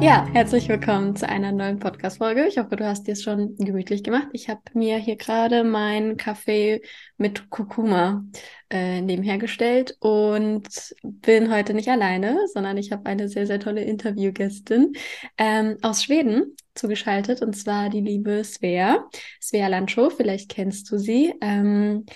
Ja, herzlich willkommen zu einer neuen Podcast-Folge. Ich hoffe, du hast dir es schon gemütlich gemacht. Ich habe mir hier gerade meinen Kaffee mit Kurkuma äh, nebenher gestellt und bin heute nicht alleine, sondern ich habe eine sehr, sehr tolle Interviewgästin ähm, aus Schweden zugeschaltet und zwar die liebe Svea. Svea Landschow, vielleicht kennst du sie. Ähm,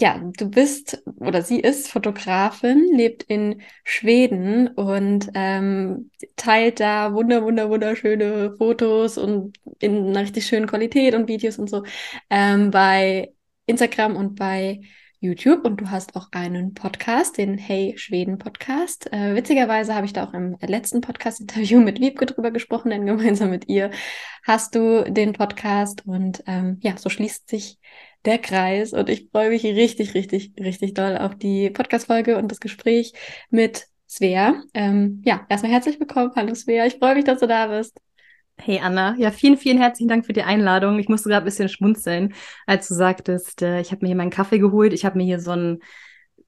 ja, du bist oder sie ist Fotografin, lebt in Schweden und ähm, teilt da wunder, wunder, wunderschöne Fotos und in einer richtig schönen Qualität und Videos und so ähm, bei Instagram und bei YouTube und du hast auch einen Podcast, den Hey Schweden Podcast. Äh, witzigerweise habe ich da auch im letzten Podcast-Interview mit Wiebke drüber gesprochen, denn gemeinsam mit ihr hast du den Podcast und ähm, ja, so schließt sich der Kreis und ich freue mich richtig, richtig, richtig doll auf die Podcast-Folge und das Gespräch mit Svea. Ähm, ja, erstmal herzlich willkommen. Hallo Svea, ich freue mich, dass du da bist. Hey Anna, ja, vielen, vielen herzlichen Dank für die Einladung. Ich musste gerade ein bisschen schmunzeln, als du sagtest, äh, ich habe mir hier meinen Kaffee geholt. Ich habe mir hier so ein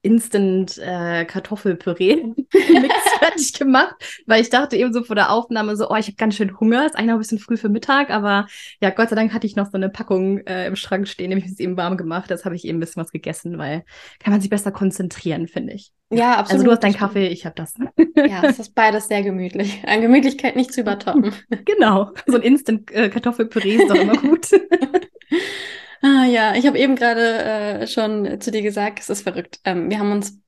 Instant äh, Kartoffelpüree Mix fertig gemacht, weil ich dachte eben so vor der Aufnahme so, oh, ich habe ganz schön Hunger. Ist eigentlich noch ein bisschen früh für Mittag, aber ja, Gott sei Dank hatte ich noch so eine Packung äh, im Schrank stehen, nämlich es eben warm gemacht. Das habe ich eben ein bisschen was gegessen, weil kann man sich besser konzentrieren, finde ich. Ja, absolut. Also du hast deinen Kaffee, ich habe das. Ja, es ist beides sehr gemütlich. An Gemütlichkeit nicht zu übertoppen. genau, so ein Instant äh, Kartoffelpüree ist doch immer gut. Ah, ja, ich habe eben gerade äh, schon zu dir gesagt, es ist verrückt. Ähm, wir haben uns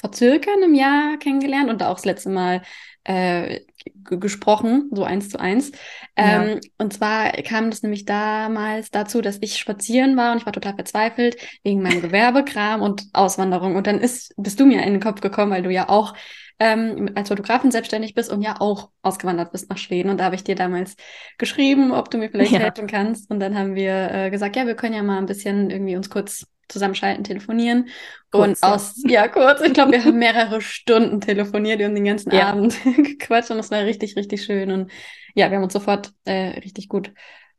vor circa einem Jahr kennengelernt und auch das letzte Mal äh, gesprochen, so eins zu eins. Ähm, ja. Und zwar kam das nämlich damals dazu, dass ich spazieren war und ich war total verzweifelt wegen meinem Gewerbekram und Auswanderung. Und dann ist, bist du mir in den Kopf gekommen, weil du ja auch ähm, als Fotografin selbstständig bist und ja auch ausgewandert bist nach Schweden. Und da habe ich dir damals geschrieben, ob du mir vielleicht ja. helfen kannst. Und dann haben wir äh, gesagt, ja, wir können ja mal ein bisschen irgendwie uns kurz zusammenschalten, telefonieren. Kurz, und aus, ja, ja kurz, ich glaube, wir haben mehrere Stunden telefoniert und den ganzen ja. Abend gequatscht und es war richtig, richtig schön. Und ja, wir haben uns sofort äh, richtig gut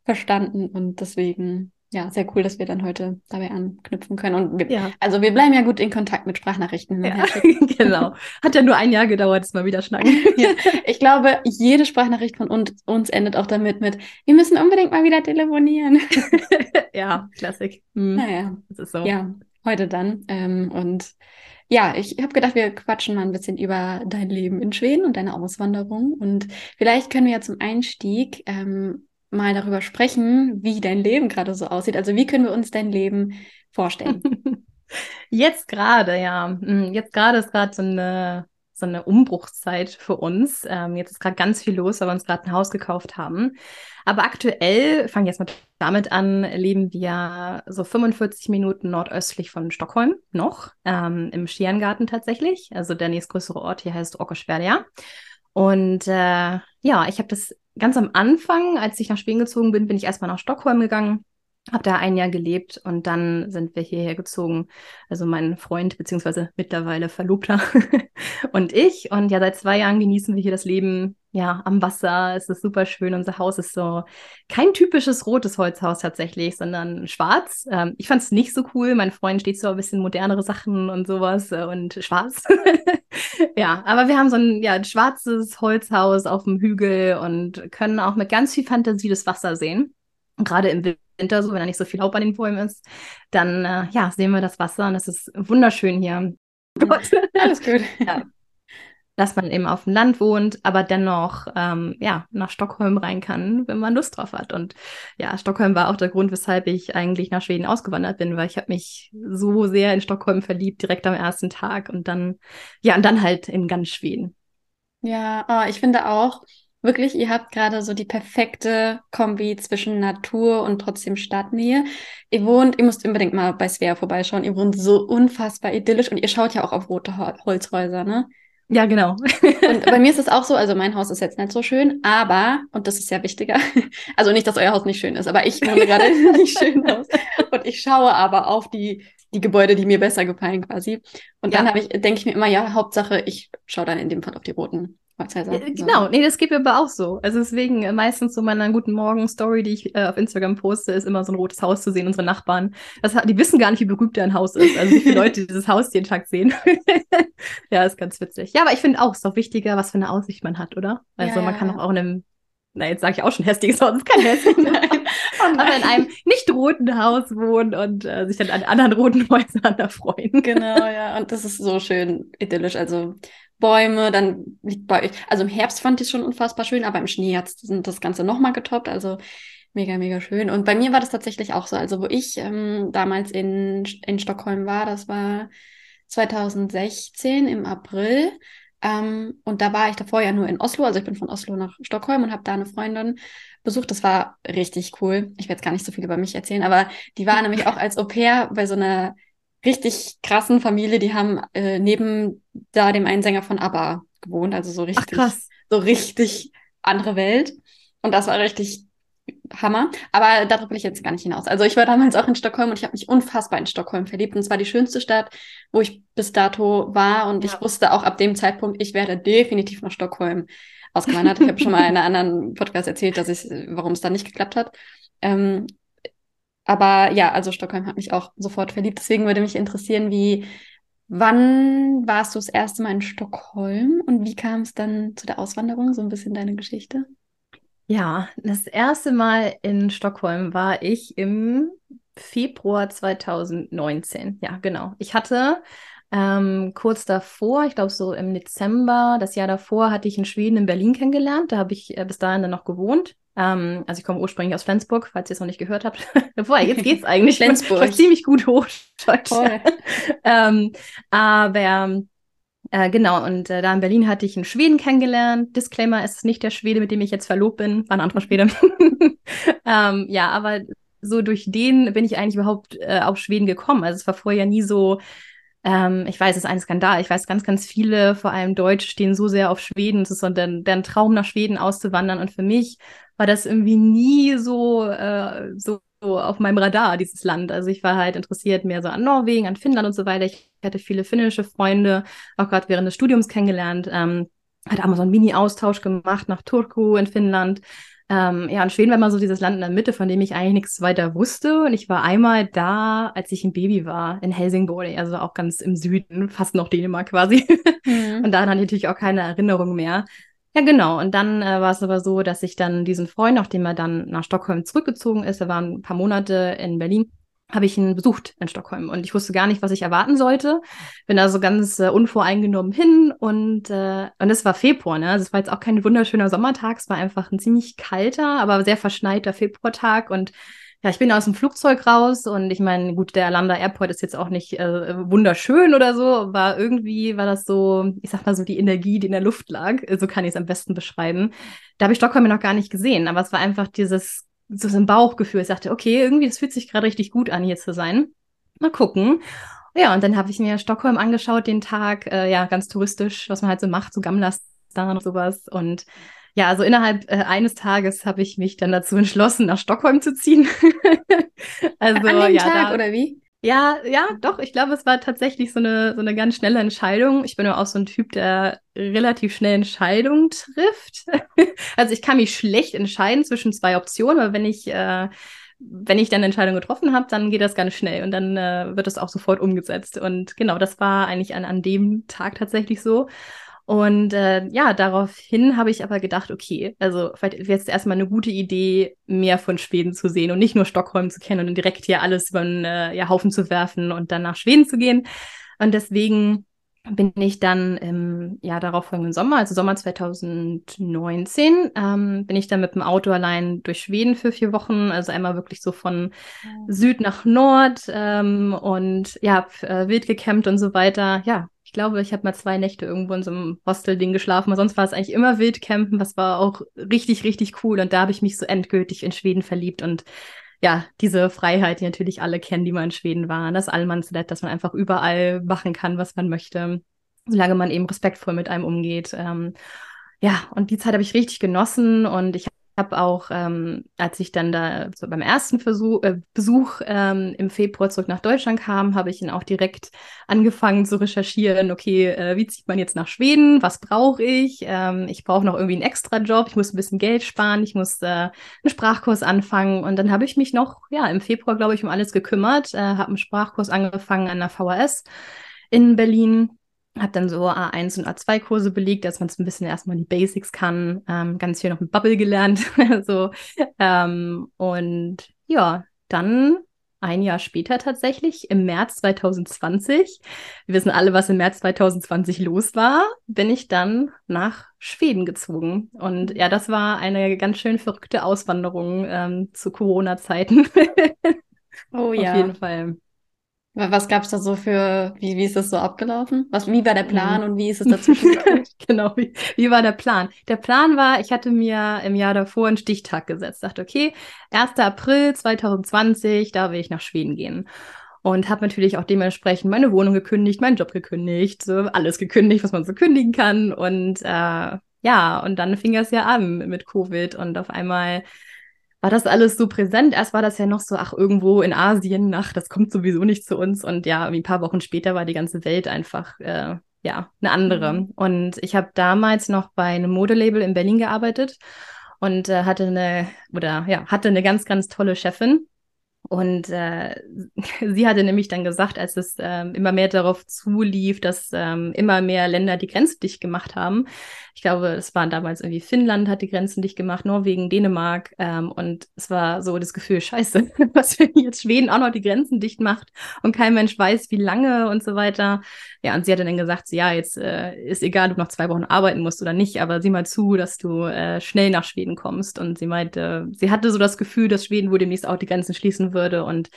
verstanden und deswegen ja, sehr cool, dass wir dann heute dabei anknüpfen können. Und wir, ja. also wir bleiben ja gut in Kontakt mit Sprachnachrichten. Ja, genau. Hat ja nur ein Jahr gedauert, dass wir wieder schnacken. ja. Ich glaube, jede Sprachnachricht von uns, uns endet auch damit mit, wir müssen unbedingt mal wieder telefonieren. ja, Klassik. Mhm. Naja, das ist so. Ja, heute dann. Ähm, und ja, ich habe gedacht, wir quatschen mal ein bisschen über dein Leben in Schweden und deine Auswanderung. Und vielleicht können wir ja zum Einstieg ähm, mal darüber sprechen, wie dein Leben gerade so aussieht. Also wie können wir uns dein Leben vorstellen? Jetzt gerade, ja. Hm, jetzt gerade ist gerade so eine, so eine Umbruchszeit für uns. Ähm, jetzt ist gerade ganz viel los, weil wir uns gerade ein Haus gekauft haben. Aber aktuell, fange ich jetzt mal damit an, leben wir so 45 Minuten nordöstlich von Stockholm noch, ähm, im Sterngarten tatsächlich. Also der nächstgrößere Ort hier heißt Ockersberga. Und äh, ja, ich habe das ganz am Anfang, als ich nach Schweden gezogen bin, bin ich erstmal nach Stockholm gegangen, habe da ein Jahr gelebt und dann sind wir hierher gezogen. Also mein Freund beziehungsweise mittlerweile Verlobter und ich. Und ja, seit zwei Jahren genießen wir hier das Leben ja am Wasser. Es ist super schön. Unser Haus ist so kein typisches rotes Holzhaus tatsächlich, sondern schwarz. Ähm, ich fand es nicht so cool. Mein Freund steht so ein bisschen modernere Sachen und sowas äh, und schwarz. ja, aber wir haben so ein, ja, ein schwarzes Holzhaus auf dem Hügel und können auch mit ganz viel Fantasie das Wasser sehen. gerade im Winter, so wenn da nicht so viel Laub an den Bäumen ist, dann äh, ja, sehen wir das Wasser und es ist wunderschön hier. Gott. Alles gut. Ja. Dass man eben auf dem Land wohnt, aber dennoch ähm, ja, nach Stockholm rein kann, wenn man Lust drauf hat. Und ja, Stockholm war auch der Grund, weshalb ich eigentlich nach Schweden ausgewandert bin, weil ich habe mich so sehr in Stockholm verliebt, direkt am ersten Tag und dann, ja, und dann halt in ganz Schweden. Ja, oh, ich finde auch, wirklich, ihr habt gerade so die perfekte Kombi zwischen Natur und trotzdem Stadtnähe. Ihr wohnt, ihr müsst unbedingt mal bei Svea vorbeischauen. Ihr wohnt so unfassbar idyllisch und ihr schaut ja auch auf rote Holzhäuser, ne? Ja, genau. und bei mir ist es auch so, also mein Haus ist jetzt nicht so schön, aber, und das ist ja wichtiger, also nicht, dass euer Haus nicht schön ist, aber ich wohne gerade nicht schön aus. Und ich schaue aber auf die, die Gebäude, die mir besser gefallen quasi. Und dann ja. habe ich, denke ich mir immer, ja, Hauptsache, ich schaue dann in dem Fall auf die roten. Ja, genau, nee, das geht mir aber auch so. Also deswegen äh, meistens so meiner guten Morgen-Story, die ich äh, auf Instagram poste, ist immer so ein rotes Haus zu sehen, unsere Nachbarn. Das, die wissen gar nicht, wie berühmt ein Haus ist. Also wie viele Leute dieses Haus jeden Tag sehen. ja, ist ganz witzig. Ja, aber ich finde auch, es ist doch wichtiger, was für eine Aussicht man hat, oder? Also ja, man kann auch in einem na, jetzt sage ich auch schon hässliches Haus, ist kein hässliches. Oh aber in einem nicht roten Haus wohnen und äh, sich dann an anderen roten Häusern erfreuen. Genau, ja. Und das ist so schön idyllisch. Also Bäume, dann liegt bei euch, also im Herbst fand ich es schon unfassbar schön, aber im Schnee hat das Ganze nochmal getoppt. Also mega, mega schön. Und bei mir war das tatsächlich auch so. Also wo ich ähm, damals in, in Stockholm war, das war 2016 im April. Ähm, und da war ich davor ja nur in Oslo, also ich bin von Oslo nach Stockholm und habe da eine Freundin besucht. Das war richtig cool. Ich werde jetzt gar nicht so viel über mich erzählen, aber die war nämlich auch als Au pair bei so einer richtig krassen Familie. Die haben äh, neben da dem einen Sänger von ABBA gewohnt, also so richtig, Ach, so richtig andere Welt. Und das war richtig Hammer. Aber darauf will ich jetzt gar nicht hinaus. Also ich war damals auch in Stockholm und ich habe mich unfassbar in Stockholm verliebt. Und es war die schönste Stadt, wo ich bis dato war. Und ja. ich wusste auch ab dem Zeitpunkt, ich werde definitiv nach Stockholm ausgewandert. ich habe schon mal in einem anderen Podcast erzählt, dass ich, warum es dann nicht geklappt hat. Ähm, aber ja, also Stockholm hat mich auch sofort verliebt. Deswegen würde mich interessieren, wie, wann warst du das erste Mal in Stockholm und wie kam es dann zu der Auswanderung? So ein bisschen deine Geschichte. Ja, das erste Mal in Stockholm war ich im Februar 2019. Ja, genau. Ich hatte ähm, kurz davor, ich glaube so im Dezember, das Jahr davor, hatte ich in Schweden in Berlin kennengelernt. Da habe ich äh, bis dahin dann noch gewohnt. Ähm, also ich komme ursprünglich aus Flensburg, falls ihr es noch nicht gehört habt. Boah, jetzt geht's eigentlich. Flensburg. Ich ziemlich gut hoch. ähm, aber äh, genau, und äh, da in Berlin hatte ich einen Schweden kennengelernt. Disclaimer, es ist nicht der Schwede, mit dem ich jetzt verlobt bin, war ein anderer Schwede. ähm, ja, aber so durch den bin ich eigentlich überhaupt äh, auf Schweden gekommen. Also es war vorher nie so, ähm, ich weiß, es ist ein Skandal. Ich weiß, ganz, ganz viele, vor allem Deutsche, stehen so sehr auf Schweden. Es ist so deren, deren Traum, nach Schweden auszuwandern. Und für mich war das irgendwie nie so, äh, so so auf meinem Radar, dieses Land. Also ich war halt interessiert mehr so an Norwegen, an Finnland und so weiter. Ich hatte viele finnische Freunde, auch gerade während des Studiums kennengelernt. Ähm, so einen Mini-Austausch gemacht nach Turku in Finnland. Ähm, ja, und Schweden war immer so dieses Land in der Mitte, von dem ich eigentlich nichts weiter wusste. Und ich war einmal da, als ich ein Baby war, in Helsingborg, also auch ganz im Süden, fast noch Dänemark quasi. Mhm. Und da hatte ich natürlich auch keine Erinnerung mehr. Ja, genau. Und dann äh, war es aber so, dass ich dann diesen Freund, nachdem er dann nach Stockholm zurückgezogen ist, er war ein paar Monate in Berlin, habe ich ihn besucht in Stockholm und ich wusste gar nicht, was ich erwarten sollte. Bin da so ganz äh, unvoreingenommen hin und äh, und es war Februar, ne? Also es war jetzt auch kein wunderschöner Sommertag, es war einfach ein ziemlich kalter, aber sehr verschneiter Februartag und ja, ich bin aus dem Flugzeug raus und ich meine, gut, der Lambda Airport ist jetzt auch nicht äh, wunderschön oder so, aber irgendwie war das so, ich sag mal so die Energie, die in der Luft lag, so kann ich es am besten beschreiben. Da habe ich Stockholm noch gar nicht gesehen, aber es war einfach dieses so ein Bauchgefühl. Ich dachte, okay, irgendwie, das fühlt sich gerade richtig gut an, hier zu sein. Mal gucken. Ja, und dann habe ich mir Stockholm angeschaut, den Tag, äh, ja, ganz touristisch, was man halt so macht, so Gamlastan und sowas. Und ja, also innerhalb äh, eines Tages habe ich mich dann dazu entschlossen, nach Stockholm zu ziehen. also, An dem ja, Tag, da, oder wie? Ja, ja, doch. Ich glaube, es war tatsächlich so eine, so eine ganz schnelle Entscheidung. Ich bin ja auch so ein Typ, der relativ schnell Entscheidungen trifft. also ich kann mich schlecht entscheiden zwischen zwei Optionen, aber wenn ich, äh, wenn ich dann eine Entscheidung getroffen habe, dann geht das ganz schnell und dann äh, wird das auch sofort umgesetzt. Und genau, das war eigentlich an, an dem Tag tatsächlich so. Und äh, ja, daraufhin habe ich aber gedacht, okay, also vielleicht wäre es erstmal eine gute Idee, mehr von Schweden zu sehen und nicht nur Stockholm zu kennen und direkt hier alles über den äh, ja, Haufen zu werfen und dann nach Schweden zu gehen. Und deswegen bin ich dann im ja, darauffolgenden Sommer, also Sommer 2019, ähm, bin ich dann mit dem Auto allein durch Schweden für vier Wochen, also einmal wirklich so von Süd nach Nord ähm, und ja, äh, wild gecampt und so weiter. Ja, glaube, ich habe mal zwei Nächte irgendwo in so einem Hostel-Ding geschlafen, aber sonst war es eigentlich immer Wildcampen, was war auch richtig, richtig cool. Und da habe ich mich so endgültig in Schweden verliebt und ja, diese Freiheit, die natürlich alle kennen, die mal in Schweden waren, das Allmannslet, dass man einfach überall machen kann, was man möchte. solange man eben respektvoll mit einem umgeht. Ähm, ja, und die Zeit habe ich richtig genossen und ich habe auch, ähm, als ich dann da so beim ersten Versuch, äh, Besuch ähm, im Februar zurück nach Deutschland kam, habe ich ihn auch direkt angefangen zu recherchieren, okay, äh, wie zieht man jetzt nach Schweden, was brauche ich? Ähm, ich brauche noch irgendwie einen Extra-Job, ich muss ein bisschen Geld sparen, ich muss äh, einen Sprachkurs anfangen. Und dann habe ich mich noch, ja, im Februar, glaube ich, um alles gekümmert, äh, habe einen Sprachkurs angefangen an der VHS in Berlin habe dann so A1 und A2-Kurse belegt, dass man es ein bisschen erstmal die Basics kann, ähm, ganz viel noch mit Bubble gelernt. so, ähm, und ja, dann ein Jahr später tatsächlich, im März 2020, wir wissen alle, was im März 2020 los war, bin ich dann nach Schweden gezogen. Und ja, das war eine ganz schön verrückte Auswanderung ähm, zu Corona-Zeiten. oh ja. Auf jeden Fall. Was gab es da so für, wie, wie ist das so abgelaufen? Was, wie war der Plan und wie ist es dazwischen gekommen? genau, wie, wie war der Plan? Der Plan war, ich hatte mir im Jahr davor einen Stichtag gesetzt. Dachte, okay, 1. April 2020, da will ich nach Schweden gehen. Und habe natürlich auch dementsprechend meine Wohnung gekündigt, meinen Job gekündigt, so alles gekündigt, was man so kündigen kann. Und äh, ja, und dann fing es ja an mit Covid und auf einmal war das alles so präsent. Erst war das ja noch so, ach, irgendwo in Asien, ach, das kommt sowieso nicht zu uns. Und ja, ein paar Wochen später war die ganze Welt einfach, äh, ja, eine andere. Mhm. Und ich habe damals noch bei einem Modelabel in Berlin gearbeitet und äh, hatte eine, oder ja, hatte eine ganz, ganz tolle Chefin. Und äh, sie hatte nämlich dann gesagt, als es ähm, immer mehr darauf zulief, dass ähm, immer mehr Länder die Grenzen dicht gemacht haben. Ich glaube, es waren damals irgendwie Finnland hat die Grenzen dicht gemacht, Norwegen, Dänemark. Ähm, und es war so das Gefühl, scheiße, was wenn jetzt Schweden auch noch die Grenzen dicht macht und kein Mensch weiß, wie lange und so weiter. Ja, und sie hatte dann gesagt, ja, jetzt äh, ist egal, ob du noch zwei Wochen arbeiten musst oder nicht, aber sieh mal zu, dass du äh, schnell nach Schweden kommst. Und sie meinte, sie hatte so das Gefühl, dass Schweden wohl demnächst auch die Grenzen schließen würde. Und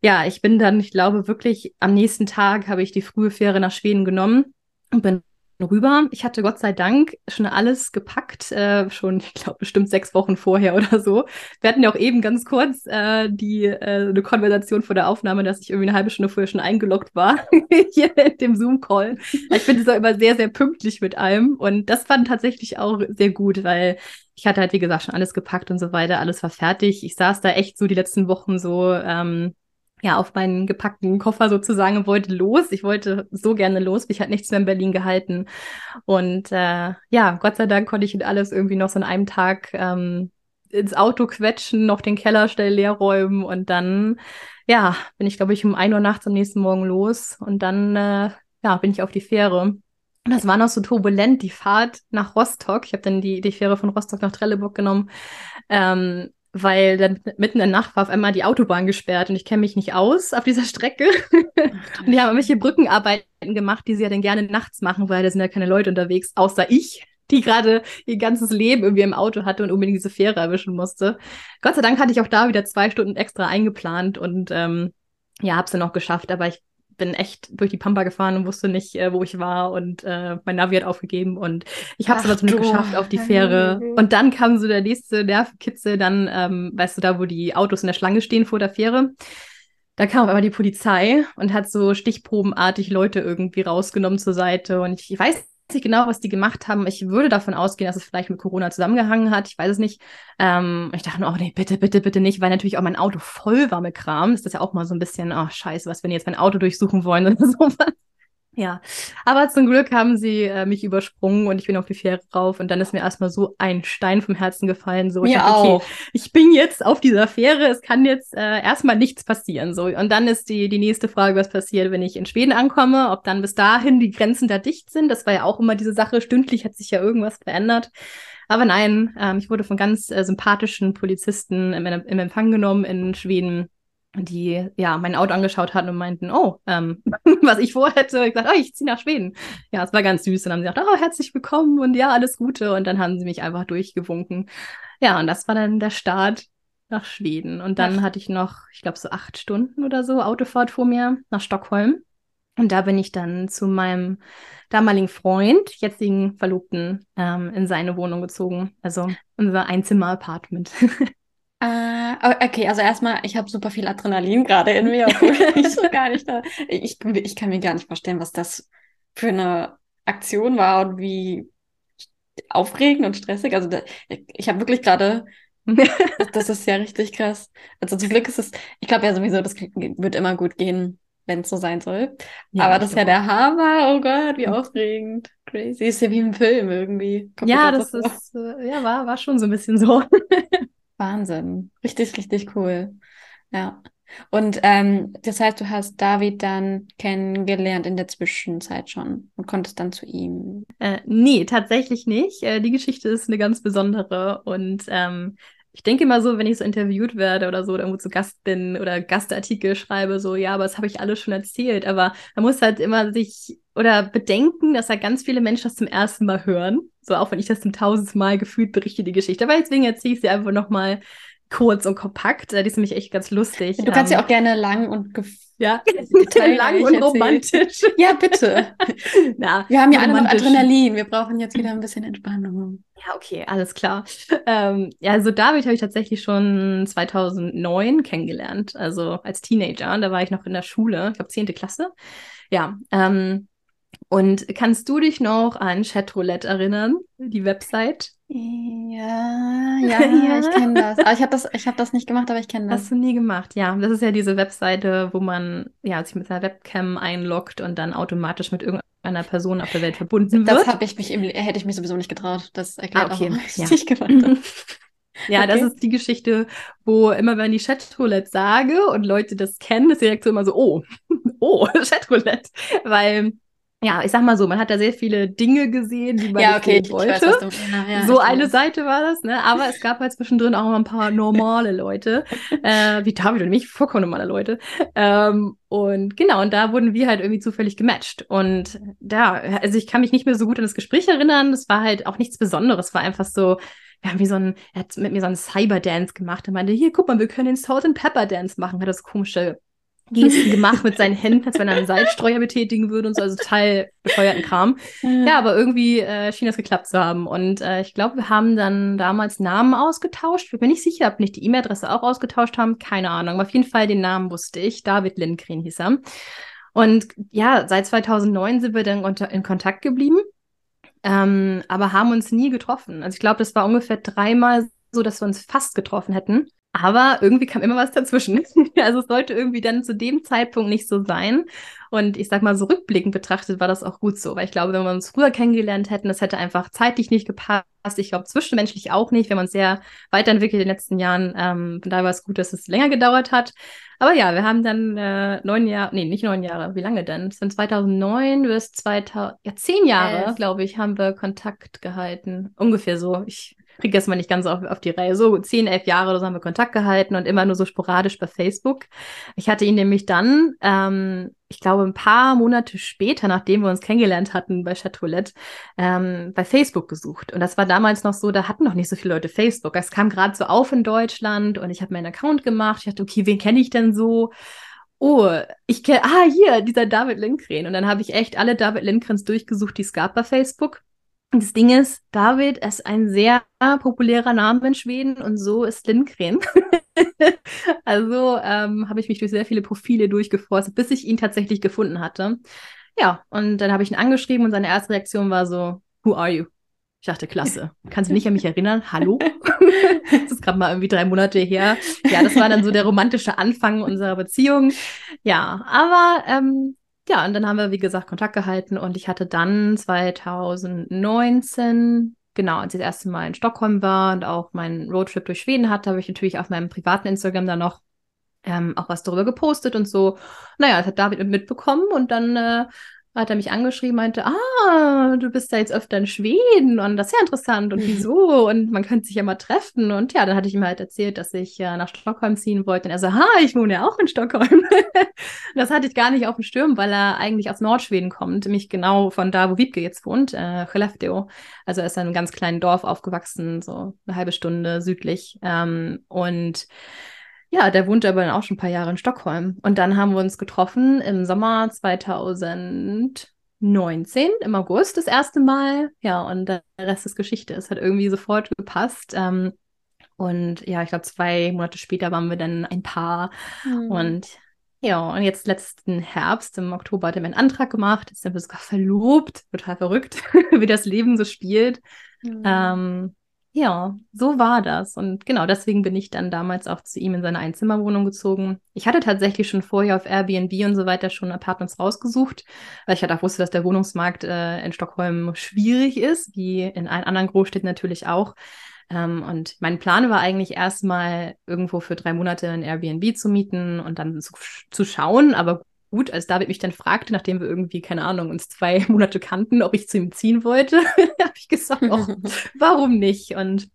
ja, ich bin dann, ich glaube wirklich, am nächsten Tag habe ich die frühe Fähre nach Schweden genommen und bin rüber. Ich hatte Gott sei Dank schon alles gepackt, äh, schon, ich glaube, bestimmt sechs Wochen vorher oder so. Wir hatten ja auch eben ganz kurz äh, die äh, eine Konversation vor der Aufnahme, dass ich irgendwie eine halbe Stunde vorher schon eingeloggt war hier in dem Zoom-Call. Ich finde es auch immer sehr, sehr pünktlich mit allem. Und das fand tatsächlich auch sehr gut, weil ich hatte halt, wie gesagt, schon alles gepackt und so weiter, alles war fertig. Ich saß da echt so die letzten Wochen so, ähm, ja, auf meinen gepackten Koffer sozusagen und wollte los. Ich wollte so gerne los, mich hat nichts mehr in Berlin gehalten. Und äh, ja, Gott sei Dank konnte ich alles irgendwie noch so an einem Tag ähm, ins Auto quetschen, noch den Keller schnell leer räumen und dann, ja, bin ich, glaube ich, um ein Uhr nachts am nächsten Morgen los und dann, äh, ja, bin ich auf die Fähre. Und das war noch so turbulent, die Fahrt nach Rostock. Ich habe dann die, die Fähre von Rostock nach Trelleborg genommen, ähm, weil dann mitten in der Nacht war auf einmal die Autobahn gesperrt und ich kenne mich nicht aus auf dieser Strecke. und die haben irgendwelche Brückenarbeiten gemacht, die sie ja dann gerne nachts machen, weil da sind ja keine Leute unterwegs, außer ich, die gerade ihr ganzes Leben irgendwie im Auto hatte und unbedingt diese Fähre erwischen musste. Gott sei Dank hatte ich auch da wieder zwei Stunden extra eingeplant und ähm, ja, hab's dann auch geschafft, aber ich bin echt durch die Pampa gefahren und wusste nicht, äh, wo ich war und äh, mein Navi hat aufgegeben und ich habe es aber zum Glück geschafft auf die Fähre. Und dann kam so der nächste Nervenkitzel, dann, ähm, weißt du, da, wo die Autos in der Schlange stehen vor der Fähre. Da kam aber die Polizei und hat so stichprobenartig Leute irgendwie rausgenommen zur Seite. Und ich, ich weiß nicht genau, was die gemacht haben. Ich würde davon ausgehen, dass es vielleicht mit Corona zusammengehangen hat. Ich weiß es nicht. Ähm, ich dachte, oh nee, bitte, bitte, bitte nicht, weil natürlich auch mein Auto voll war mit Kram. Das ist ja auch mal so ein bisschen, oh scheiße, was, wenn die jetzt mein Auto durchsuchen wollen oder sowas. Ja, aber zum Glück haben sie äh, mich übersprungen und ich bin auf die Fähre rauf und dann ist mir erstmal so ein Stein vom Herzen gefallen. So, mir dachte, auch. Okay, ich bin jetzt auf dieser Fähre, es kann jetzt äh, erstmal nichts passieren. So, und dann ist die, die nächste Frage, was passiert, wenn ich in Schweden ankomme, ob dann bis dahin die Grenzen da dicht sind. Das war ja auch immer diese Sache. Stündlich hat sich ja irgendwas verändert. Aber nein, ähm, ich wurde von ganz äh, sympathischen Polizisten im, im Empfang genommen in Schweden die ja mein Auto angeschaut hatten und meinten, oh, ähm, was ich vorhätte. Ich gesagt, oh, ich ziehe nach Schweden. Ja, es war ganz süß. Und dann haben sie gesagt, oh, herzlich willkommen und ja, alles Gute. Und dann haben sie mich einfach durchgewunken. Ja, und das war dann der Start nach Schweden. Und dann Ach. hatte ich noch, ich glaube, so acht Stunden oder so Autofahrt vor mir nach Stockholm. Und da bin ich dann zu meinem damaligen Freund, jetzigen Verlobten, ähm, in seine Wohnung gezogen. Also unser Einzimmer-Apartment. Äh, okay, also erstmal, ich habe super viel Adrenalin gerade in mir, obwohl ich so gar nicht da. Ich, ich kann mir gar nicht vorstellen, was das für eine Aktion war und wie aufregend und stressig. Also da, ich habe wirklich gerade, das, das, ist ja richtig krass. Also zum Glück ist es, ich glaube ja sowieso, das wird immer gut gehen, wenn es so sein soll. Ja, Aber das ist ja der Hammer. Oh Gott, wie aufregend. Crazy. Ist ja wie ein Film irgendwie. Kommt ja, das ist, äh, ja, war, war schon so ein bisschen so. Wahnsinn. Richtig, richtig cool. Ja. Und ähm, das heißt, du hast David dann kennengelernt in der Zwischenzeit schon und konntest dann zu ihm. Äh, nee, tatsächlich nicht. Äh, die Geschichte ist eine ganz besondere und ähm, ich denke immer so, wenn ich so interviewt werde oder so oder irgendwo zu Gast bin oder Gastartikel schreibe, so, ja, aber das habe ich alles schon erzählt. Aber man muss halt immer sich oder bedenken, dass halt ganz viele Menschen das zum ersten Mal hören. So, auch wenn ich das zum tausendsten Mal gefühlt berichte, die Geschichte. Aber deswegen erzähle ich sie einfach nochmal kurz und kompakt. Die ist nämlich echt ganz lustig. Du kannst ja ähm, auch gerne lang und ja, lang und romantisch. Ja, bitte. Na, wir haben ja alle noch Adrenalin. Wir brauchen jetzt wieder ein bisschen Entspannung. Ja, okay, alles klar. Ähm, ja, also David habe ich tatsächlich schon 2009 kennengelernt, also als Teenager. Da war ich noch in der Schule, ich glaube 10. Klasse. Ja, ähm, und kannst du dich noch an Chatroulette erinnern, die Website? Ja, ja, ja. ich kenne das. Aber ich habe das, hab das nicht gemacht, aber ich kenne das. Hast du nie gemacht, ja. Das ist ja diese Webseite, wo man ja, sich mit seiner Webcam einloggt und dann automatisch mit irgendeiner Person auf der Welt verbunden wird. Das habe ich mich im, hätte ich mich sowieso nicht getraut. Das erklärt ah, okay. auch, ja. ich nicht gemacht habe. Ja, okay. das ist die Geschichte, wo immer, wenn ich Chatroulette sage und Leute das kennen, ist die Reaktion immer so, oh, oh, Chatroulette. Weil ja, ich sag mal so, man hat da sehr viele Dinge gesehen, die man ja, okay, nicht wollte. Weiß, du, ja, ja, so eine weiß. Seite war das, ne? Aber es gab halt zwischendrin auch mal ein paar normale Leute, äh, wie David und mich, vollkommen normale Leute. Ähm, und genau, und da wurden wir halt irgendwie zufällig gematcht. Und da, also ich kann mich nicht mehr so gut an das Gespräch erinnern. Es war halt auch nichts Besonderes. Es war einfach so, wir haben wie so ein, er hat mit mir so einen Cyber-Dance gemacht. Er meinte, hier, guck mal, wir können den Salt and Pepper Dance machen. Hat das komische Gesten gemacht mit seinen Händen, als wenn er einen Salzstreuer betätigen würde und so, also total bescheuerten Kram. Ja, aber irgendwie äh, schien das geklappt zu haben. Und äh, ich glaube, wir haben dann damals Namen ausgetauscht. Ich bin mir nicht sicher, ob nicht die E-Mail-Adresse auch ausgetauscht haben. Keine Ahnung. Aber auf jeden Fall den Namen wusste ich. David Lindgren hieß er. Und ja, seit 2009 sind wir dann unter, in Kontakt geblieben, ähm, aber haben uns nie getroffen. Also ich glaube, das war ungefähr dreimal so, dass wir uns fast getroffen hätten. Aber irgendwie kam immer was dazwischen. also es sollte irgendwie dann zu dem Zeitpunkt nicht so sein. Und ich sag mal, so rückblickend betrachtet war das auch gut so, weil ich glaube, wenn wir uns früher kennengelernt hätten, das hätte einfach zeitlich nicht gepasst. Ich glaube, zwischenmenschlich auch nicht. Wir haben uns sehr weiterentwickelt in den letzten Jahren. Ähm, von daher war es gut, dass es länger gedauert hat. Aber ja, wir haben dann äh, neun Jahre, nee, nicht neun Jahre, wie lange denn? Von 2009 bis 2000, ja, zehn Jahre, glaube ich, haben wir Kontakt gehalten. Ungefähr so. Ich kriege das mal nicht ganz auf, auf die Reihe. So zehn, elf Jahre oder so haben wir Kontakt gehalten und immer nur so sporadisch bei Facebook. Ich hatte ihn nämlich dann, ähm, ich glaube, ein paar Monate später, nachdem wir uns kennengelernt hatten bei Chatroulette, ähm, bei Facebook gesucht. Und das war damals noch so, da hatten noch nicht so viele Leute Facebook. Es kam gerade so auf in Deutschland und ich habe meinen Account gemacht. Ich dachte, okay, wen kenne ich denn so? oh, ich kenne, ah, hier, dieser David Lindgren. Und dann habe ich echt alle David Lindgrens durchgesucht, die es gab bei Facebook. Das Ding ist, David ist ein sehr populärer Name in Schweden und so ist Lindgren. also ähm, habe ich mich durch sehr viele Profile durchgeforstet, bis ich ihn tatsächlich gefunden hatte. Ja, und dann habe ich ihn angeschrieben und seine erste Reaktion war so, Who are you? Ich dachte, klasse. Kannst du nicht an mich erinnern? Hallo? das ist gerade mal irgendwie drei Monate her. Ja, das war dann so der romantische Anfang unserer Beziehung. Ja, aber ähm, ja, und dann haben wir, wie gesagt, Kontakt gehalten und ich hatte dann 2019, genau, als ich das erste Mal in Stockholm war und auch meinen Roadtrip durch Schweden hatte, habe ich natürlich auf meinem privaten Instagram dann noch ähm, auch was darüber gepostet und so. Naja, das hat David mitbekommen und dann äh, hat er mich angeschrieben, meinte, ah, du bist da jetzt öfter in Schweden und das ist ja interessant und wieso und man könnte sich ja mal treffen und ja, dann hatte ich ihm halt erzählt, dass ich äh, nach Stockholm ziehen wollte und er so, ha, ich wohne ja auch in Stockholm. das hatte ich gar nicht auf dem Sturm, weil er eigentlich aus Nordschweden kommt, nämlich genau von da, wo Wiebke jetzt wohnt, äh, Skellefteå. Also er ist in einem ganz kleinen Dorf aufgewachsen, so eine halbe Stunde südlich ähm, und ja, der wohnt aber dann auch schon ein paar Jahre in Stockholm. Und dann haben wir uns getroffen im Sommer 2019, im August das erste Mal. Ja, und der Rest ist Geschichte. Es hat irgendwie sofort gepasst. Ähm, und ja, ich glaube, zwei Monate später waren wir dann ein Paar. Mhm. Und Ja, und jetzt letzten Herbst, im Oktober, hat er mir einen Antrag gemacht, ist dann sogar verlobt, total verrückt, wie das Leben so spielt. Mhm. Ähm, ja, so war das. Und genau deswegen bin ich dann damals auch zu ihm in seine Einzimmerwohnung gezogen. Ich hatte tatsächlich schon vorher auf Airbnb und so weiter schon Apartments rausgesucht, weil ich halt auch wusste, dass der Wohnungsmarkt äh, in Stockholm schwierig ist, wie in allen anderen Großstädten natürlich auch. Ähm, und mein Plan war eigentlich erstmal irgendwo für drei Monate ein Airbnb zu mieten und dann zu, zu schauen. Aber gut, als David mich dann fragte, nachdem wir irgendwie, keine Ahnung, uns zwei Monate kannten, ob ich zu ihm ziehen wollte, habe ich gesagt, oh, warum nicht? Und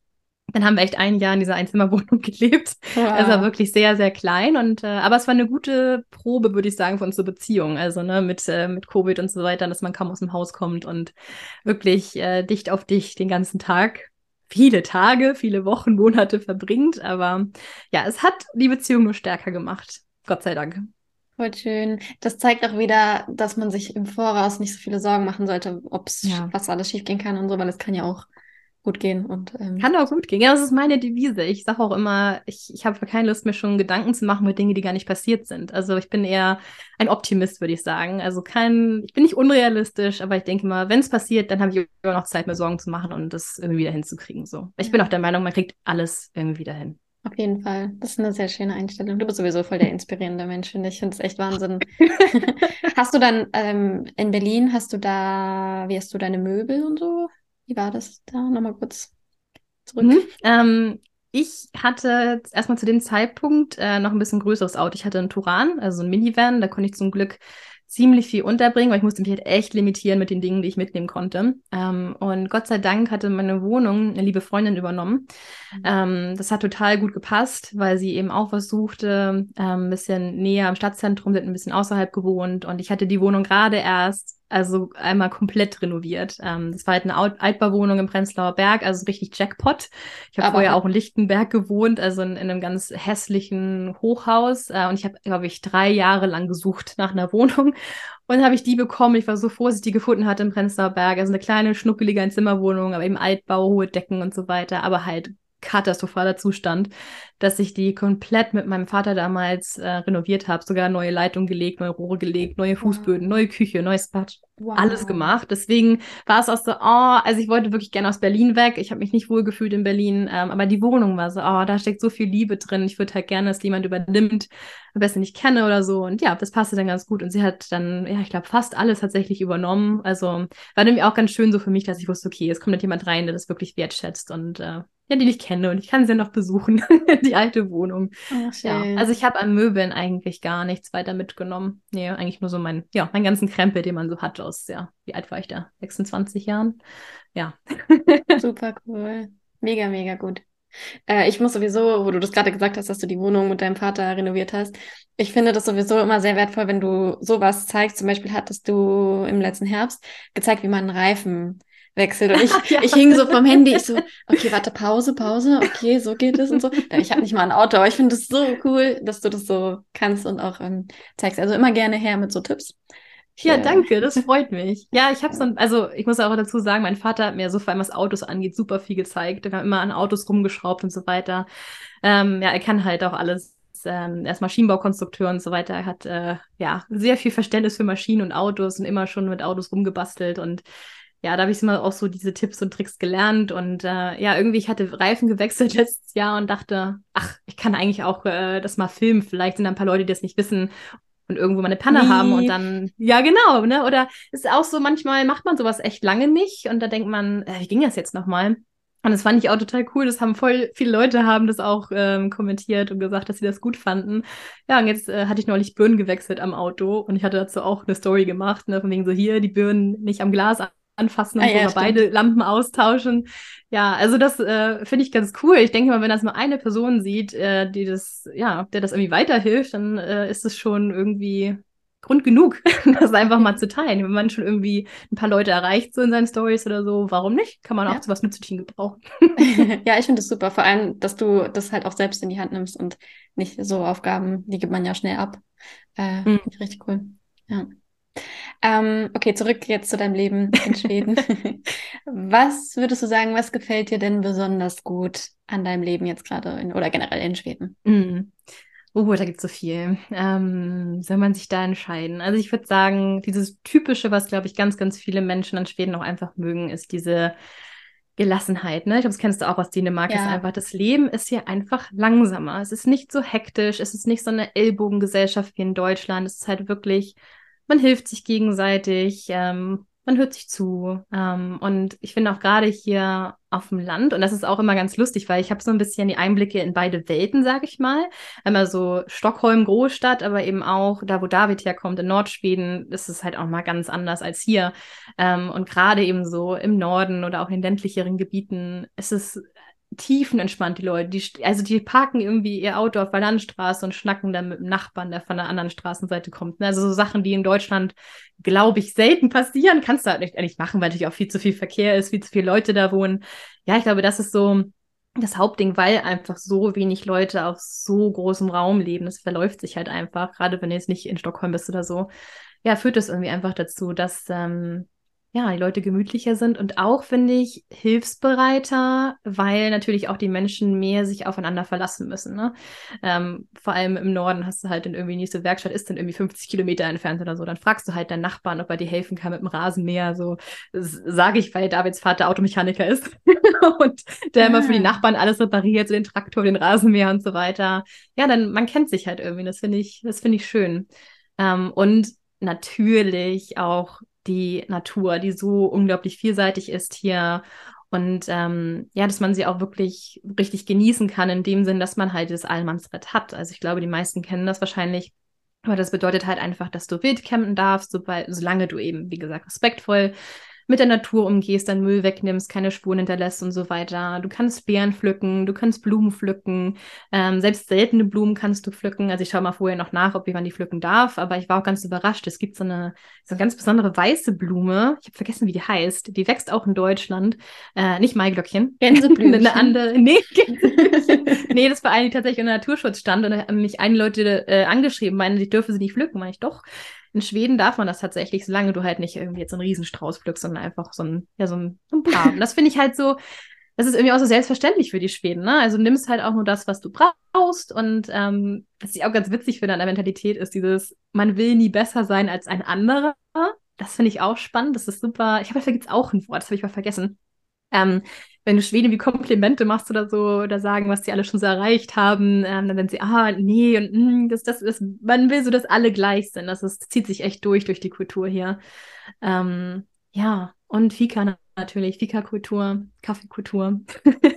dann haben wir echt ein Jahr in dieser Einzimmerwohnung gelebt. Wow. Es war wirklich sehr, sehr klein. Und äh, aber es war eine gute Probe, würde ich sagen, für unsere Beziehung. Also ne, mit, äh, mit Covid und so weiter, dass man kaum aus dem Haus kommt und wirklich äh, dicht auf dich den ganzen Tag viele Tage, viele Wochen, Monate verbringt. Aber ja, es hat die Beziehung nur stärker gemacht. Gott sei Dank. Voll schön. Das zeigt auch wieder, dass man sich im Voraus nicht so viele Sorgen machen sollte, ob es ja. was alles schiefgehen kann und so, weil es kann ja auch gut gehen. Und, ähm, Kann auch gut gehen. Ja, das ist meine Devise. Ich sage auch immer, ich, ich habe keine Lust, mir schon Gedanken zu machen mit Dingen, die gar nicht passiert sind. Also ich bin eher ein Optimist, würde ich sagen. Also kein, ich bin nicht unrealistisch, aber ich denke mal, wenn es passiert, dann habe ich immer noch Zeit, mir Sorgen zu machen und das irgendwie wieder hinzukriegen. So. Ich ja. bin auch der Meinung, man kriegt alles irgendwie wieder hin. Auf jeden Fall. Das ist eine sehr schöne Einstellung. Du bist sowieso voll der inspirierende Mensch, finde ich. Ich finde es echt Wahnsinn. hast du dann ähm, in Berlin, hast du da, wie hast du deine Möbel und so? Wie war das da? Nochmal kurz zurück. Mhm. Ähm, ich hatte erstmal zu dem Zeitpunkt äh, noch ein bisschen größeres Auto. Ich hatte einen Turan, also ein Minivan. Da konnte ich zum Glück ziemlich viel unterbringen, weil ich musste mich halt echt limitieren mit den Dingen, die ich mitnehmen konnte. Ähm, und Gott sei Dank hatte meine Wohnung eine liebe Freundin übernommen. Mhm. Ähm, das hat total gut gepasst, weil sie eben auch was suchte, ähm, ein bisschen näher am Stadtzentrum, hat ein bisschen außerhalb gewohnt und ich hatte die Wohnung gerade erst also einmal komplett renoviert. Ähm, das war halt eine Altbauwohnung im Prenzlauer Berg, also richtig Jackpot. Ich habe vorher auch in Lichtenberg gewohnt, also in, in einem ganz hässlichen Hochhaus. Äh, und ich habe, glaube ich, drei Jahre lang gesucht nach einer Wohnung. Und dann habe ich die bekommen. Ich war so froh, dass ich die gefunden hatte im Prenzlauer Berg. Also eine kleine, schnuckelige Einzimmerwohnung, aber eben Altbau, hohe Decken und so weiter, aber halt katastrophaler Zustand, dass ich die komplett mit meinem Vater damals äh, renoviert habe, sogar neue Leitungen gelegt, neue Rohre gelegt, neue Fußböden, neue Küche, neues Bad, wow. alles gemacht. Deswegen war es auch so, oh, also ich wollte wirklich gerne aus Berlin weg. Ich habe mich nicht wohl gefühlt in Berlin, ähm, aber die Wohnung war so, oh, da steckt so viel Liebe drin. Ich würde halt gerne, dass jemand übernimmt, am besten nicht kenne oder so. Und ja, das passte dann ganz gut. Und sie hat dann, ja, ich glaube, fast alles tatsächlich übernommen. Also war nämlich auch ganz schön so für mich, dass ich wusste, okay, es kommt halt jemand rein, der das wirklich wertschätzt und äh, ja, die ich kenne und ich kann sie noch besuchen, die alte Wohnung. Ach, ja, also ich habe an Möbeln eigentlich gar nichts weiter mitgenommen. Nee, eigentlich nur so mein, ja, meinen ganzen Krempel, den man so hat aus, ja, wie alt war ich da? 26 Jahren? Ja. Super cool. Mega, mega gut. Äh, ich muss sowieso, wo du das gerade gesagt hast, dass du die Wohnung mit deinem Vater renoviert hast, ich finde das sowieso immer sehr wertvoll, wenn du sowas zeigst. Zum Beispiel hattest du im letzten Herbst gezeigt, wie man einen Reifen wechselt. Und ich, ja. ich hing so vom Handy, ich so, okay, warte, Pause, Pause, okay, so geht es und so. Ich habe nicht mal ein Auto, aber ich finde es so cool, dass du das so kannst und auch ähm, zeigst. Also immer gerne her mit so Tipps. Ja, danke, das freut mich. Ja, ich habe so, also ich muss auch dazu sagen, mein Vater hat mir so vor allem was Autos angeht super viel gezeigt. Wir haben immer an Autos rumgeschraubt und so weiter. Ähm, ja, er kann halt auch alles. Ähm, er ist Maschinenbaukonstrukteur und so weiter. Er hat äh, ja sehr viel Verständnis für Maschinen und Autos und immer schon mit Autos rumgebastelt und ja, da habe ich immer auch so diese Tipps und Tricks gelernt und äh, ja, irgendwie ich hatte Reifen gewechselt letztes Jahr und dachte, ach, ich kann eigentlich auch äh, das mal filmen. Vielleicht sind da ein paar Leute, die das nicht wissen und irgendwo mal eine Panne Wie? haben und dann, ja, genau, ne? Oder ist auch so, manchmal macht man sowas echt lange nicht und da denkt man, äh, wie ging das jetzt nochmal? Und das fand ich auch total cool. Das haben voll viele Leute haben das auch ähm, kommentiert und gesagt, dass sie das gut fanden. Ja, und jetzt äh, hatte ich neulich Birnen gewechselt am Auto und ich hatte dazu auch eine Story gemacht, ne, von wegen so hier die Birnen nicht am Glas anfassen und ah, ja, beide Lampen austauschen. Ja, also das äh, finde ich ganz cool. Ich denke mal, wenn das nur eine Person sieht, äh, die das, ja, der das irgendwie weiterhilft, dann äh, ist es schon irgendwie Grund genug, das einfach mal zu teilen. Wenn man schon irgendwie ein paar Leute erreicht, so in seinen Stories oder so, warum nicht? Kann man auch ja. zu was Nützlichen gebrauchen. ja, ich finde das super. Vor allem, dass du das halt auch selbst in die Hand nimmst und nicht so Aufgaben, die gibt man ja schnell ab. Äh, mhm. Richtig cool. Ja. Ähm, okay, zurück jetzt zu deinem Leben in Schweden. was würdest du sagen, was gefällt dir denn besonders gut an deinem Leben jetzt gerade oder generell in Schweden? Mm. Oh, da gibt es so viel. Ähm, soll man sich da entscheiden? Also ich würde sagen, dieses Typische, was, glaube ich, ganz, ganz viele Menschen an Schweden auch einfach mögen, ist diese Gelassenheit. Ne? Ich glaube, das kennst du auch aus Dänemark. Ja. Ist einfach, das Leben ist hier einfach langsamer. Es ist nicht so hektisch. Es ist nicht so eine Ellbogengesellschaft wie in Deutschland. Es ist halt wirklich, man hilft sich gegenseitig. Ähm, man hört sich zu. Ähm, und ich finde auch gerade hier auf dem Land, und das ist auch immer ganz lustig, weil ich habe so ein bisschen die Einblicke in beide Welten, sage ich mal. Einmal so Stockholm, Großstadt, aber eben auch da, wo David herkommt, in Nordschweden, ist es halt auch mal ganz anders als hier. Ähm, und gerade eben so im Norden oder auch in ländlicheren Gebieten ist es tiefenentspannt, die Leute. Die, also die parken irgendwie ihr Auto auf der Landstraße und schnacken dann mit dem Nachbarn, der von der anderen Straßenseite kommt. Also so Sachen, die in Deutschland, glaube ich, selten passieren, kannst du halt nicht ehrlich machen, weil natürlich auch viel zu viel Verkehr ist, viel zu viele Leute da wohnen. Ja, ich glaube, das ist so das Hauptding, weil einfach so wenig Leute auf so großem Raum leben. Das verläuft sich halt einfach, gerade wenn du jetzt nicht in Stockholm bist oder so. Ja, führt das irgendwie einfach dazu, dass ähm, ja, die Leute gemütlicher sind und auch, finde ich, hilfsbereiter, weil natürlich auch die Menschen mehr sich aufeinander verlassen müssen. Ne? Ähm, vor allem im Norden hast du halt dann irgendwie nächste Werkstatt, ist dann irgendwie 50 Kilometer entfernt oder so. Dann fragst du halt deinen Nachbarn, ob er dir helfen kann mit dem Rasenmäher. So sage ich, weil Davids Vater Automechaniker ist und der immer für die ah. Nachbarn alles repariert, so den Traktor, den Rasenmäher und so weiter. Ja, dann man kennt sich halt irgendwie. Das finde ich, das finde ich schön. Ähm, und natürlich auch die Natur, die so unglaublich vielseitig ist hier. Und ähm, ja, dass man sie auch wirklich richtig genießen kann, in dem Sinn, dass man halt das Allmannsbrett hat. Also ich glaube, die meisten kennen das wahrscheinlich. Aber das bedeutet halt einfach, dass du wild campen darfst, sobald, solange du eben, wie gesagt, respektvoll mit der Natur umgehst, deinen Müll wegnimmst, keine Spuren hinterlässt und so weiter. Du kannst Beeren pflücken, du kannst Blumen pflücken, ähm, selbst seltene Blumen kannst du pflücken. Also ich schaue mal vorher noch nach, ob jemand die pflücken darf, aber ich war auch ganz überrascht. Es gibt so eine, so eine ganz besondere weiße Blume, ich habe vergessen, wie die heißt, die wächst auch in Deutschland. Äh, nicht Maiglöckchen. Gänseblümchen. eine andere, nee, nee, das war eine, die tatsächlich unter Naturschutz stand und da haben mich einige Leute äh, angeschrieben, meinen, ich dürfe sie nicht pflücken. Meine ich doch. In Schweden darf man das tatsächlich, solange du halt nicht irgendwie jetzt einen Riesenstrauß pflückst, sondern einfach so ein, ja, so ein, ein paar. Und das finde ich halt so, das ist irgendwie auch so selbstverständlich für die Schweden, ne? Also nimmst halt auch nur das, was du brauchst. Und ähm, was ich auch ganz witzig finde an der Mentalität ist dieses, man will nie besser sein als ein anderer. Das finde ich auch spannend. Das ist super. Ich habe, da gibt es auch ein Wort, das habe ich mal vergessen. Ähm, wenn du Schweden wie Komplimente machst oder so oder sagen, was sie alle schon so erreicht haben, ähm, dann werden sie, ah, nee, und mh, mm, das, das, das, man will so, dass alle gleich sind. Das, ist, zieht sich echt durch, durch die Kultur hier. Ähm, ja, und Fika natürlich, Fika-Kultur, Kaffeekultur.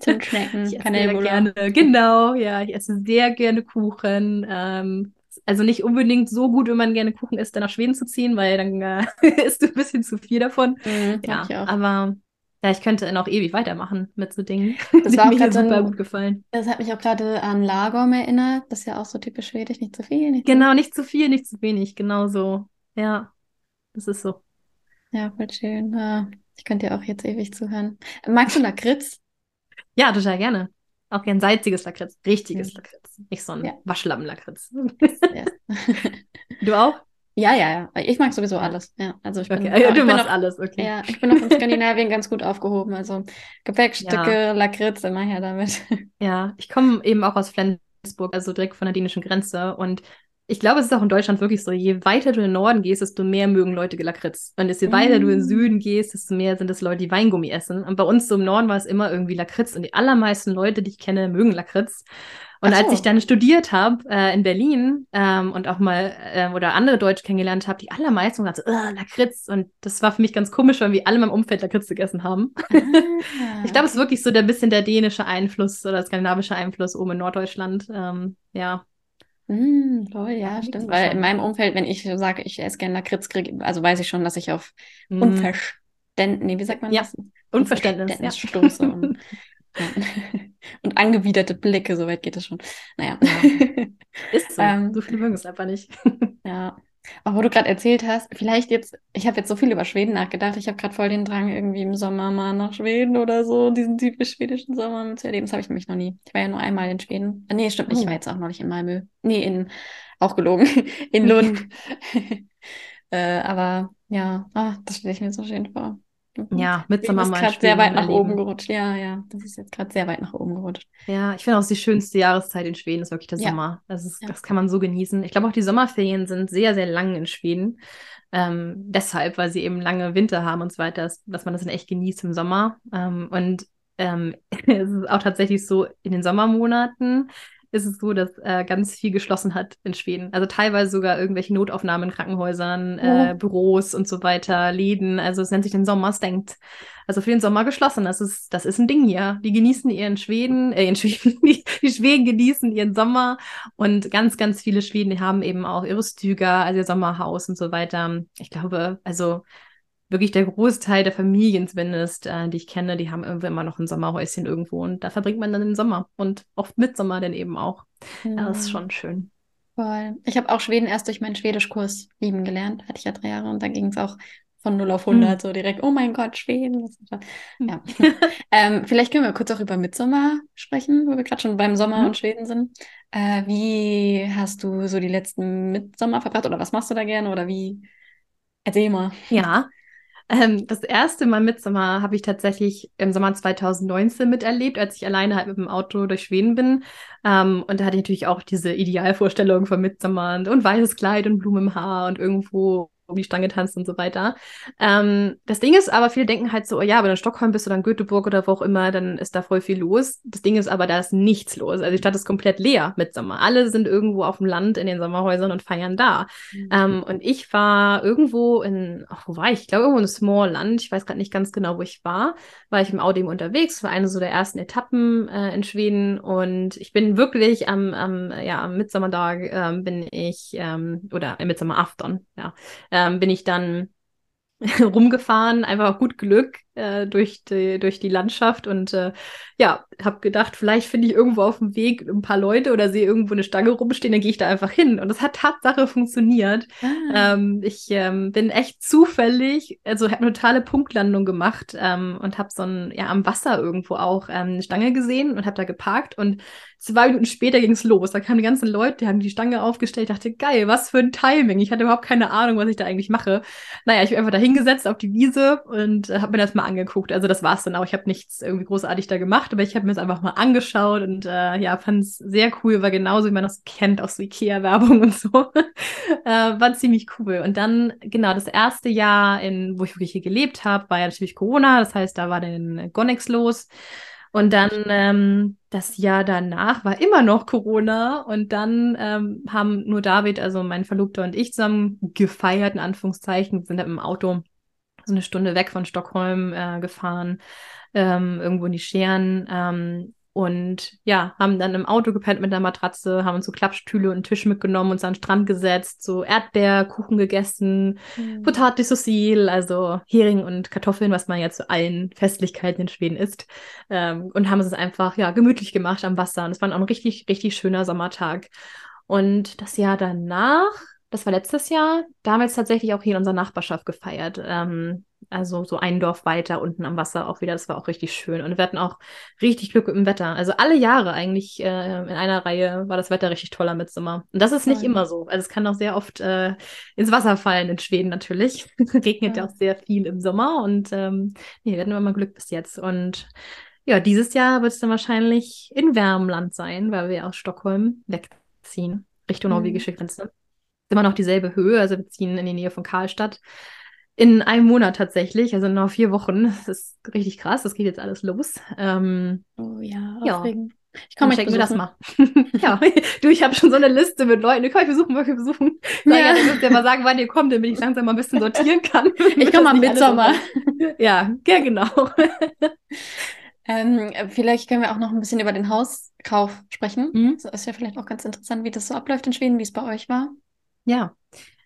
Zum Schmecken, Kanelbulle. gerne, genau, ja, ich esse sehr gerne Kuchen. Ähm, also nicht unbedingt so gut, wenn man gerne Kuchen isst, dann nach Schweden zu ziehen, weil dann äh, isst du ein bisschen zu viel davon. Mhm, ja, aber ja, ich könnte noch ewig weitermachen mit so Dingen. Das war mir super gut gefallen. Das hat mich auch gerade an Lagom erinnert. Das ist ja auch so typisch schwedisch, nicht zu viel. Nicht genau, nicht zu viel, nicht zu wenig. Genau so. Ja, das ist so. Ja, voll schön. Ich könnte ja auch jetzt ewig zuhören. Magst du Lakritz? ja, total gerne. Auch gern salziges Lakritz. Richtiges ja. Lakritz. Nicht so ein ja. Waschlappen-Lakritz. Yes. du auch? Ja, ja, ja. Ich mag sowieso alles. Ja, also ich bin, okay. ja, du machst auch, alles, okay. Ja, ich bin auch in Skandinavien ganz gut aufgehoben. Also Gepäckstücke, ja. Lakritz, immer her damit. Ja, ich komme eben auch aus Flensburg, also direkt von der dänischen Grenze. Und ich glaube, es ist auch in Deutschland wirklich so, je weiter du in den Norden gehst, desto mehr mögen Leute Lakritz. Und desto mm. weiter du in den mm. Süden gehst, desto mehr sind es Leute, die Weingummi essen. Und bei uns so im Norden war es immer irgendwie Lakritz. Und die allermeisten Leute, die ich kenne, mögen Lakritz. Und so. als ich dann studiert habe äh, in Berlin ähm, und auch mal äh, oder andere Deutsche kennengelernt habe, die allermeisten gesagt so, Lakritz. Und das war für mich ganz komisch, weil wir alle in meinem Umfeld Lakritz gegessen haben. Ah. ich glaube, es ist wirklich so der bisschen der dänische Einfluss oder skandinavische Einfluss oben in Norddeutschland. Ähm, ja. Mm, toll, ja, stimmt. Weil in meinem Umfeld, wenn ich sage, ich esse gerne Lakritz, kriege, also weiß ich schon, dass ich auf mm. Unverständnis, nee, wie sagt man ja. das? Unverständnis, Unverständnis ja. stoße. Und Und angewiderte Blicke, soweit geht es schon. Naja. Ja. Ist so. ähm, so viele mögen es einfach nicht. ja. Auch wo du gerade erzählt hast, vielleicht jetzt, ich habe jetzt so viel über Schweden nachgedacht, ich habe gerade voll den Drang, irgendwie im Sommer mal nach Schweden oder so, diesen typisch schwedischen Sommer zu erleben. Das habe ich nämlich noch nie. Ich war ja nur einmal in Schweden. Ah, nee, stimmt nicht, ich war oh. jetzt auch noch nicht in Malmö. Nee, in, auch gelogen, in Lund. äh, aber ja, ah, das stelle ich mir so schön vor. Mhm. Ja, Midsommar ist mal gerade sehr weit nach erleben. oben gerutscht. Ja, ja, das ist jetzt gerade sehr weit nach oben gerutscht. Ja, ich finde auch die schönste Jahreszeit in Schweden ist wirklich der Ja. Sommer. Das, ist, Ja. das kann man so genießen. Ich glaube auch die Sommerferien sind sehr, sehr lang in Schweden. Ähm, deshalb, weil sie eben lange Winter haben und so weiter, dass, dass man das dann echt genießt im Sommer. Ähm, und ähm, es ist auch tatsächlich so, in den Sommermonaten ist es so, dass äh, ganz viel geschlossen hat in Schweden. Also teilweise sogar irgendwelche Notaufnahmen in Krankenhäusern, äh, Oh. Büros und so weiter, Läden. Also es nennt sich den Sommersdenkt. Also für den Sommer geschlossen. Das ist, das ist ein Ding hier. Die genießen ihren Schweden, äh, ihren Schweden, die, die Schweden genießen ihren Sommer. Und ganz, ganz viele Schweden haben eben auch ihre Stüger, also ihr Sommerhaus und so weiter. Ich glaube, also wirklich der Großteil der Familien zumindest, äh, die ich kenne, die haben irgendwie immer noch ein Sommerhäuschen irgendwo. Und da verbringt man dann den Sommer. Und oft Mitsommer dann eben auch. Ja, das ist schon schön. Voll. Ich habe auch Schweden erst durch meinen Schwedischkurs lieben gelernt. Hatte ich ja drei Jahre und da ging es auch von 0 auf 100 so direkt. Oh mein Gott, Schweden. Ja. ähm, vielleicht können wir kurz auch über Midsommar sprechen, wo wir gerade schon beim Sommer Mhm. und Schweden sind. Äh, wie hast du so die letzten Midsommar verbracht oder was machst du da gerne oder wie? Erzähl mal. Ja, ähm, das erste Mal Midsommar habe ich tatsächlich im Sommer 2019 miterlebt, als ich alleine halt mit dem Auto durch Schweden bin. Ähm, und da hatte ich natürlich auch diese Idealvorstellung von Midsommar und, und weißes Kleid und Blumen im Haar und irgendwo die Stange tanzt und so weiter. Ähm, das Ding ist aber, viele denken halt so, oh ja, wenn du in Stockholm bist oder in Göteborg oder wo auch immer, dann ist da voll viel los. Das Ding ist aber, da ist nichts los. Also die Stadt ist komplett leer mit Sommer. Alle sind irgendwo auf dem Land in den Sommerhäusern und feiern da. Ähm, und ich war irgendwo in, ach, wo war ich? Ich glaube, irgendwo in Smallland. Ich weiß gerade nicht ganz genau, wo ich war. War ich im Audi unterwegs. War eine so der ersten Etappen äh, in Schweden. Und ich bin wirklich am, am, ja, am Mitsommertag ähm, bin ich, ähm, oder im Mitsommerafton, ja, ähm, bin ich dann rumgefahren, einfach gut Glück äh, durch, die, durch die Landschaft und äh, ja, habe gedacht, vielleicht finde ich irgendwo auf dem Weg ein paar Leute oder sehe irgendwo eine Stange rumstehen, dann gehe ich da einfach hin. Und das hat Tatsache funktioniert. Ah, Ähm, ich ähm, bin echt zufällig, also habe eine totale Punktlandung gemacht ähm, und habe so ein, ja, am Wasser irgendwo auch ähm, eine Stange gesehen und habe da geparkt und zwei Minuten später ging es los. Da kamen die ganzen Leute, die haben die Stange aufgestellt. Dachte, geil, was für ein Timing. Ich hatte überhaupt keine Ahnung, was ich da eigentlich mache. Naja, ich bin einfach da hingesetzt auf die Wiese und äh, habe mir das mal angeguckt. Also das war's dann auch. Ich habe nichts irgendwie großartig da gemacht, aber ich habe mir das einfach mal angeschaut und äh, ja, fand es sehr cool, war genauso, wie man das kennt aus so Ikea-Werbung und so. äh, war ziemlich cool. Und dann, genau, das erste Jahr, in, wo ich wirklich hier gelebt habe, war ja natürlich Corona. Das heißt, da war dann Gonex los. Und dann ähm, das Jahr danach war immer noch Corona und dann ähm, haben nur David, also mein Verlobter und ich zusammen gefeiert, in Anführungszeichen, sind dann im Auto so eine Stunde weg von Stockholm äh, gefahren, ähm, irgendwo in die Scheren ähm, und ja, haben dann im Auto gepennt mit einer Matratze, haben uns so Klappstühle und einen Tisch mitgenommen, uns an den Strand gesetzt, so Erdbeerkuchen gegessen, hm. Potate Saucil, also Hering und Kartoffeln, was man ja zu allen Festlichkeiten in Schweden isst. Ähm, und haben es einfach ja gemütlich gemacht am Wasser. Und es war auch ein richtig, richtig schöner Sommertag. Und das Jahr danach, das war letztes Jahr, da haben wir jetzt tatsächlich auch hier in unserer Nachbarschaft gefeiert. Ähm, also so ein Dorf weiter unten am Wasser auch wieder. Das war auch richtig schön. Und wir hatten auch richtig Glück mit dem Wetter. Also alle Jahre eigentlich äh, in einer Reihe war das Wetter richtig toller mit Sommer. Und das ist nicht immer so. Also es kann auch sehr oft äh, ins Wasser fallen in Schweden natürlich. Regnet ja Ja. auch sehr viel im Sommer. Und ähm, nee, wir hatten immer Glück bis jetzt. Und ja, dieses Jahr wird es dann wahrscheinlich in Wärmland sein, weil wir aus Stockholm wegziehen, Richtung Mhm. norwegische Grenze. Immer noch dieselbe Höhe, also wir ziehen in die Nähe von Karlstadt. In einem Monat tatsächlich, also noch vier Wochen. Das ist richtig krass, das geht jetzt alles los. Ähm, Oh ja, Ja. aufregend. Ich komme checken wir das mal. ja, du, ich habe schon so eine Liste mit Leuten, die kann ich besuchen, ihr besuchen. Sag Ja. ja, ihr mal sagen, wann ihr kommt, damit ich langsam mal ein bisschen sortieren kann. Ich komme am Mitsommer. Ja, ja, genau. Ähm, vielleicht können wir auch noch ein bisschen über den Hauskauf sprechen. Mhm. Das ist ja vielleicht auch ganz interessant, wie das so abläuft in Schweden, wie es bei euch war. Ja.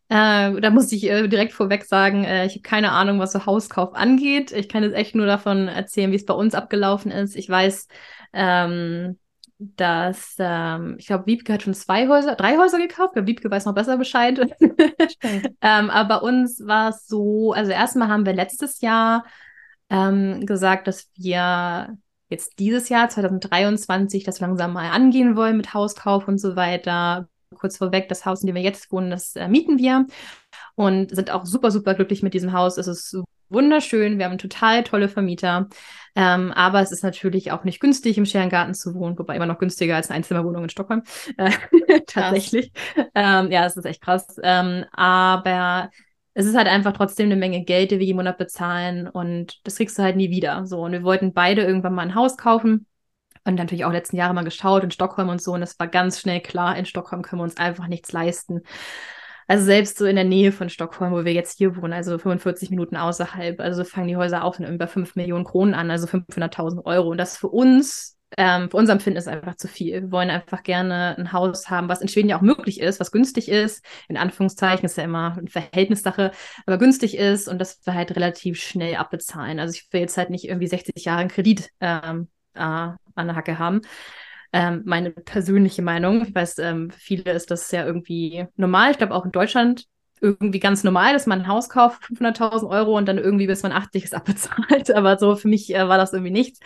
Äh, da muss ich äh, direkt vorweg sagen, äh, ich habe keine Ahnung, was so Hauskauf angeht. Ich kann jetzt echt nur davon erzählen, wie es bei uns abgelaufen ist. Ich weiß, ähm, dass ähm, ich glaube, Wiebke hat schon zwei Häuser, drei Häuser gekauft. Ich glaube, Wiebke weiß noch besser Bescheid. Ähm, aber bei uns war es so, also erstmal haben wir letztes Jahr ähm, gesagt, dass wir jetzt dieses Jahr, 2023, das langsam mal angehen wollen mit Hauskauf und so weiter. Kurz vorweg, das Haus, in dem wir jetzt wohnen, das äh, mieten wir und sind auch super, super glücklich mit diesem Haus. Es ist wunderschön. Wir haben total tolle Vermieter. Ähm, aber es ist natürlich auch nicht günstig, im Scherengarten zu wohnen, wobei immer noch günstiger als eine Einzimmerwohnung in Stockholm. Äh, tatsächlich. Ähm, ja, es ist echt krass. Ähm, aber es ist halt einfach trotzdem eine Menge Geld, die wir jeden Monat bezahlen und das kriegst du halt nie wieder. So, und wir wollten beide irgendwann mal ein Haus kaufen und natürlich auch letzten Jahre mal geschaut in Stockholm und so und es war ganz schnell klar, in Stockholm können wir uns einfach nichts leisten. Also selbst so in der Nähe von Stockholm, wo wir jetzt hier wohnen, also 45 Minuten außerhalb, also fangen die Häuser auch über 5 Millionen Kronen an, also 500.000 Euro. Und das für uns, ähm, für unser Empfinden ist einfach zu viel. Wir wollen einfach gerne ein Haus haben, was in Schweden ja auch möglich ist, was günstig ist. In Anführungszeichen ist ja immer eine Verhältnissache, aber günstig ist und das wir halt relativ schnell abbezahlen. Also ich will jetzt halt nicht irgendwie 60 Jahre einen Kredit ähm, äh, an der Hacke haben ähm, meine persönliche Meinung. Ich weiß, ähm, viele ist das ja irgendwie normal. Ich glaube auch in Deutschland irgendwie ganz normal, dass man ein Haus kauft, 500.000 Euro und dann irgendwie bis man 80 ist abbezahlt. Aber so für mich äh, war das irgendwie nichts.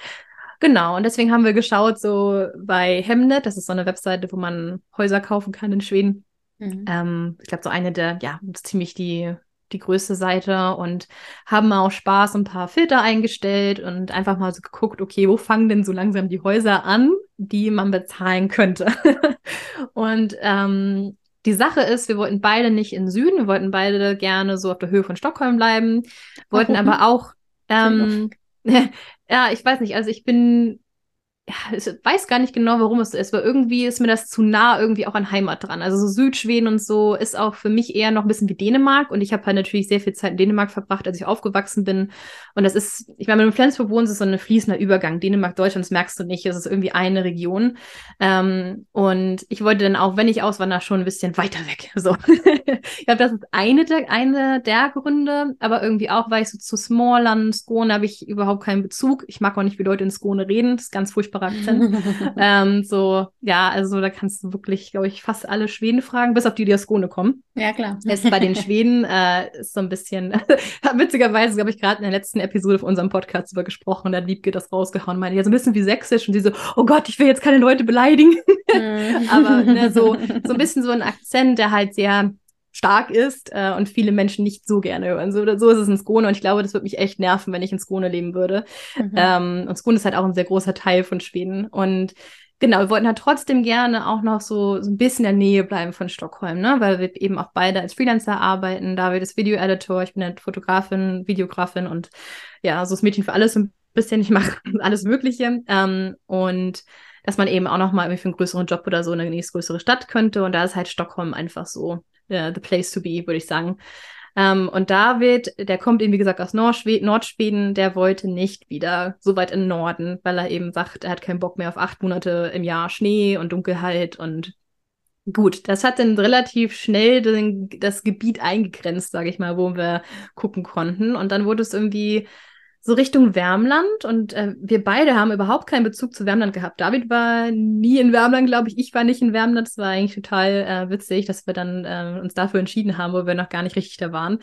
Genau, und deswegen haben wir geschaut, so bei Hemnet, das ist so eine Webseite, wo man Häuser kaufen kann in Schweden. Mhm. Ähm, ich glaube, so eine der, ja, ziemlich die die größte Seite und haben auch Spaß ein paar Filter eingestellt und einfach mal so geguckt, okay, wo fangen denn so langsam die Häuser an, die man bezahlen könnte. und ähm, die Sache ist, wir wollten beide nicht in Süden, wir wollten beide gerne so auf der Höhe von Stockholm bleiben, wollten Warum? aber auch, ähm, ja, ich weiß nicht, also ich bin ja, ich weiß gar nicht genau, warum es ist, weil irgendwie ist mir das zu nah irgendwie auch an Heimat dran. Also so Südschweden und so ist auch für mich eher noch ein bisschen wie Dänemark und ich habe halt natürlich sehr viel Zeit in Dänemark verbracht, als ich aufgewachsen bin. Und das ist, ich meine, wenn du in Flensburg wohnst, ist so ein fließender Übergang. Dänemark, Deutschland, das merkst du nicht, es ist irgendwie eine Region. Ähm, und ich wollte dann auch, wenn ich auswandere, schon ein bisschen weiter weg. So. ich glaube, das ist eine der, eine der Gründe, aber irgendwie auch, weil ich so zu Smallland, Skåne habe ich überhaupt keinen Bezug. Ich mag auch nicht, wie Leute in Skåne reden. Das ist ganz furchtbar Akzent. ähm, so, ja, also da kannst du wirklich, glaube ich, fast alle Schweden fragen, bis auf die, die aus Skone kommen. Ja, klar. Ist bei den Schweden äh, ist so ein bisschen, witzigerweise, glaube ich, gerade in der letzten Episode von unserem Podcast über gesprochen, da hat Liebke das rausgehauen, meinte ja so ein bisschen wie sächsisch und sie so, oh Gott, ich will jetzt keine Leute beleidigen. Mhm. Aber ne, so, so ein bisschen so ein Akzent, der halt sehr ist äh, und viele Menschen nicht so gerne hören. So, so ist es in Skone und ich glaube, das würde mich echt nerven, wenn ich in Skone leben würde. Mhm. Ähm, und Skone ist halt auch ein sehr großer Teil von Schweden und Genau, wir wollten halt trotzdem gerne auch noch so, so ein bisschen in der Nähe bleiben von Stockholm, ne? weil wir eben auch beide als Freelancer arbeiten. David ist Video-Editor, ich bin halt Fotografin, Videografin und ja, so das Mädchen für alles ein bisschen. Ich mache alles Mögliche. Ähm, und dass man eben auch noch mal irgendwie für einen größeren Job oder so in eine nächstgrößere Stadt könnte. Und da ist halt Stockholm einfach so uh, the place to be, würde ich sagen. Ähm, und David, der kommt eben, wie gesagt, aus Nordschweden, Nordschweden, der wollte nicht wieder so weit in den Norden, weil er eben sagt, er hat keinen Bock mehr auf acht Monate im Jahr Schnee und Dunkelheit und Gut, das hat dann relativ schnell den, das Gebiet eingegrenzt, sage ich mal, wo wir gucken konnten. Und dann wurde es irgendwie so Richtung Wärmland und äh, wir beide haben überhaupt keinen Bezug zu Wärmland gehabt. David war nie in Wärmland, glaube ich. Ich war nicht in Wärmland. Das war eigentlich total äh, witzig, dass wir dann äh, uns dafür entschieden haben, wo wir noch gar nicht richtig da waren.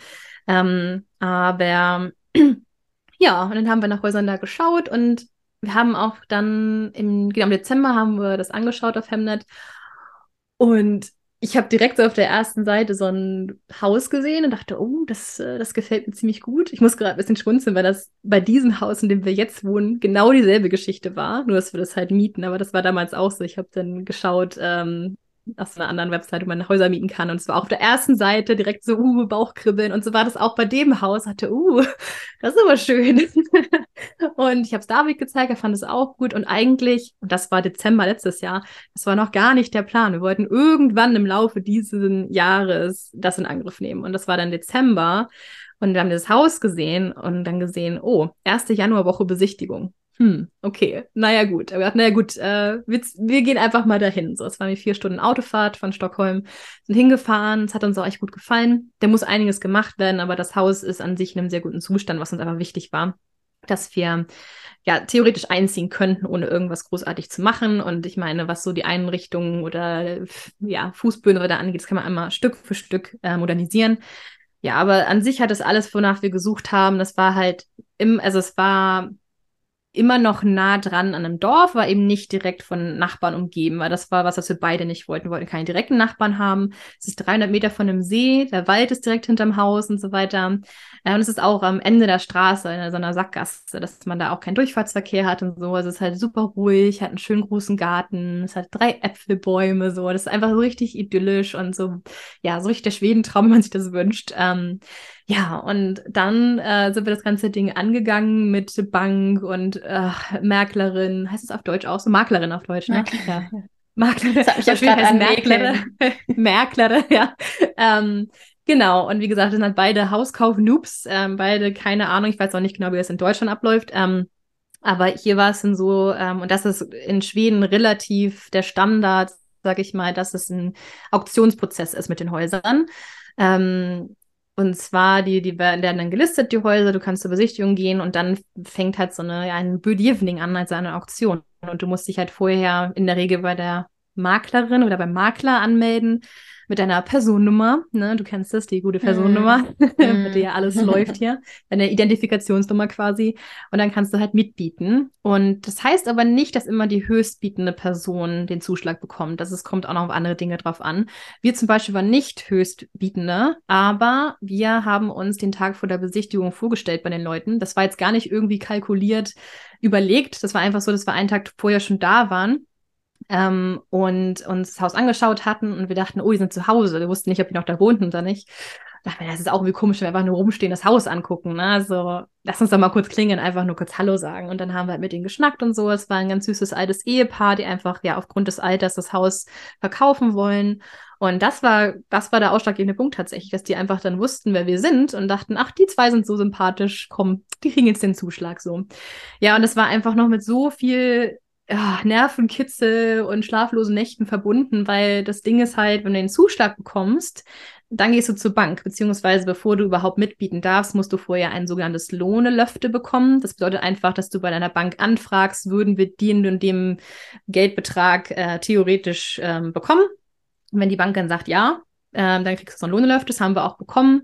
Ähm, aber ja, und dann haben wir nach Häusern da geschaut und wir haben auch dann im, genau im Dezember haben wir das angeschaut auf Hemnet. Und ich habe direkt so auf der ersten Seite so ein Haus gesehen und dachte, oh, das, äh, das gefällt mir ziemlich gut. Ich muss gerade ein bisschen schmunzeln, weil das bei diesem Haus, in dem wir jetzt wohnen, genau dieselbe Geschichte war, nur dass wir das halt mieten. Aber das war damals auch so. Ich habe dann geschaut, ähm, aus einer anderen Webseite, wo man Häuser mieten kann. Und es war auf der ersten Seite direkt so, uh, Bauchkribbeln. Und so war das auch bei dem Haus. Hatte, uh, das ist aber schön. und ich habe es David gezeigt, er fand es auch gut. Und eigentlich, und das war Dezember letztes Jahr, das war noch gar nicht der Plan. Wir wollten irgendwann im Laufe dieses Jahres das in Angriff nehmen. Und das war dann Dezember. Und wir haben das Haus gesehen und dann gesehen, oh, erste Januarwoche Besichtigung hm, okay, naja gut. Aber naja gut, äh, wir, wir, gehen einfach mal dahin. So, es war mir vier Stunden Autofahrt von Stockholm, sind hingefahren, es hat uns auch echt gut gefallen. Da muss einiges gemacht werden, aber das Haus ist an sich in einem sehr guten Zustand, was uns einfach wichtig war, dass wir ja theoretisch einziehen könnten, ohne irgendwas großartig zu machen. Und ich meine, was so die Einrichtungen oder ja, Fußböden oder angeht, das kann man einmal Stück für Stück äh, modernisieren. Ja, aber an sich hat das alles, wonach wir gesucht haben, das war halt im, also es war immer noch nah dran an einem Dorf, war eben nicht direkt von Nachbarn umgeben, weil das war was, was wir beide nicht wollten. Wir wollten keine direkten Nachbarn haben. Es ist 300 Meter von einem See, der Wald ist direkt hinterm Haus und so weiter. Und es ist auch am Ende der Straße, in so einer Sackgasse, dass man da auch keinen Durchfahrtsverkehr hat und so. Also es ist halt super ruhig, hat einen schönen großen Garten, es hat drei Äpfelbäume, so. Das ist einfach so richtig idyllisch und so, ja, so richtig der Schwedentraum, wenn man sich das wünscht. Ähm, ja, und dann äh, sind wir das ganze Ding angegangen mit Bank und äh, Maklerin. Heißt es auf Deutsch auch so? Maklerin auf Deutsch, ne? Maklerin. Ja. Maklerin. Das hat mich auch gerade Maklerin. Maklerin, ja. Ähm, genau, und wie gesagt, das sind halt beide Hauskauf-Noobs. Ähm, beide, keine Ahnung, ich weiß auch nicht genau, wie das in Deutschland abläuft. Ähm, aber hier war es dann so, ähm, und das ist in Schweden relativ der Standard, sag ich mal, dass es ein Auktionsprozess ist mit den Häusern. Ähm, und zwar, die, die werden dann gelistet, die Häuser, du kannst zur Besichtigung gehen und dann fängt halt so eine, ein Budievening an, also eine Auktion. Und du musst dich halt vorher in der Regel bei der Maklerin oder beim Makler anmelden mit deiner Personennummer, ne, du kennst das, die gute Personennummer, mm. mit der ja alles läuft hier, deine Identifikationsnummer quasi. Und dann kannst du halt mitbieten. Und das heißt aber nicht, dass immer die höchstbietende Person den Zuschlag bekommt. Das ist, kommt auch noch auf andere Dinge drauf an. Wir zum Beispiel waren nicht höchstbietende, aber wir haben uns den Tag vor der Besichtigung vorgestellt bei den Leuten. Das war jetzt gar nicht irgendwie kalkuliert, überlegt. Das war einfach so, dass wir einen Tag vorher schon da waren ähm, und uns das Haus angeschaut hatten und wir dachten, oh, die sind zu Hause. Wir wussten nicht, ob die noch da wohnten oder nicht. dachte mir, das ist auch irgendwie komisch, wenn wir einfach nur rumstehen, das Haus angucken. Ne? Also lass uns doch mal kurz klingeln, einfach nur kurz Hallo sagen. Und dann haben wir halt mit ihnen geschnackt und so. Es war ein ganz süßes altes Ehepaar, die einfach ja aufgrund des Alters das Haus verkaufen wollen. Und das war, das war der ausschlaggebende Punkt tatsächlich, dass die einfach dann wussten, wer wir sind und dachten, ach, die zwei sind so sympathisch, komm, die kriegen jetzt den Zuschlag so. Ja, und es war einfach noch mit so viel ja, Nervenkitzel und schlaflosen Nächten verbunden, weil das Ding ist halt, wenn du den Zuschlag bekommst, dann gehst du zur Bank, beziehungsweise bevor du überhaupt mitbieten darfst, musst du vorher ein sogenanntes Lohnelöfte bekommen. Das bedeutet einfach, dass du bei deiner Bank anfragst, würden wir den und dem Geldbetrag äh, theoretisch ähm, bekommen. Und wenn die Bank dann sagt ja, äh, dann kriegst du so ein Lohnelöfte, das haben wir auch bekommen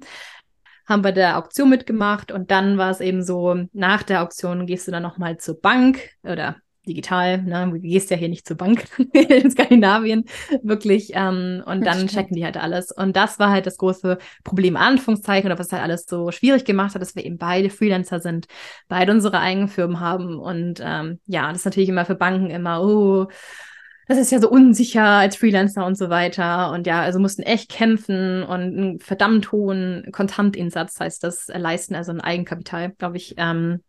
haben bei der Auktion mitgemacht und dann war es eben so, nach der Auktion gehst du dann nochmal zur Bank oder digital, ne? Du gehst ja hier nicht zur Bank in Skandinavien, wirklich. Ähm, und dann checken die halt alles. Und das war halt das große Problem, Anführungszeichen, oder was halt alles so schwierig gemacht hat, dass wir eben beide Freelancer sind, beide unsere eigenen Firmen haben. Und ähm, ja, das ist natürlich immer für Banken immer, oh, das ist ja so unsicher als Freelancer und so weiter. Und ja, also mussten echt kämpfen und einen verdammt hohen Kontantinsatz heißt das leisten, also ein Eigenkapital, glaube ich. Ähm,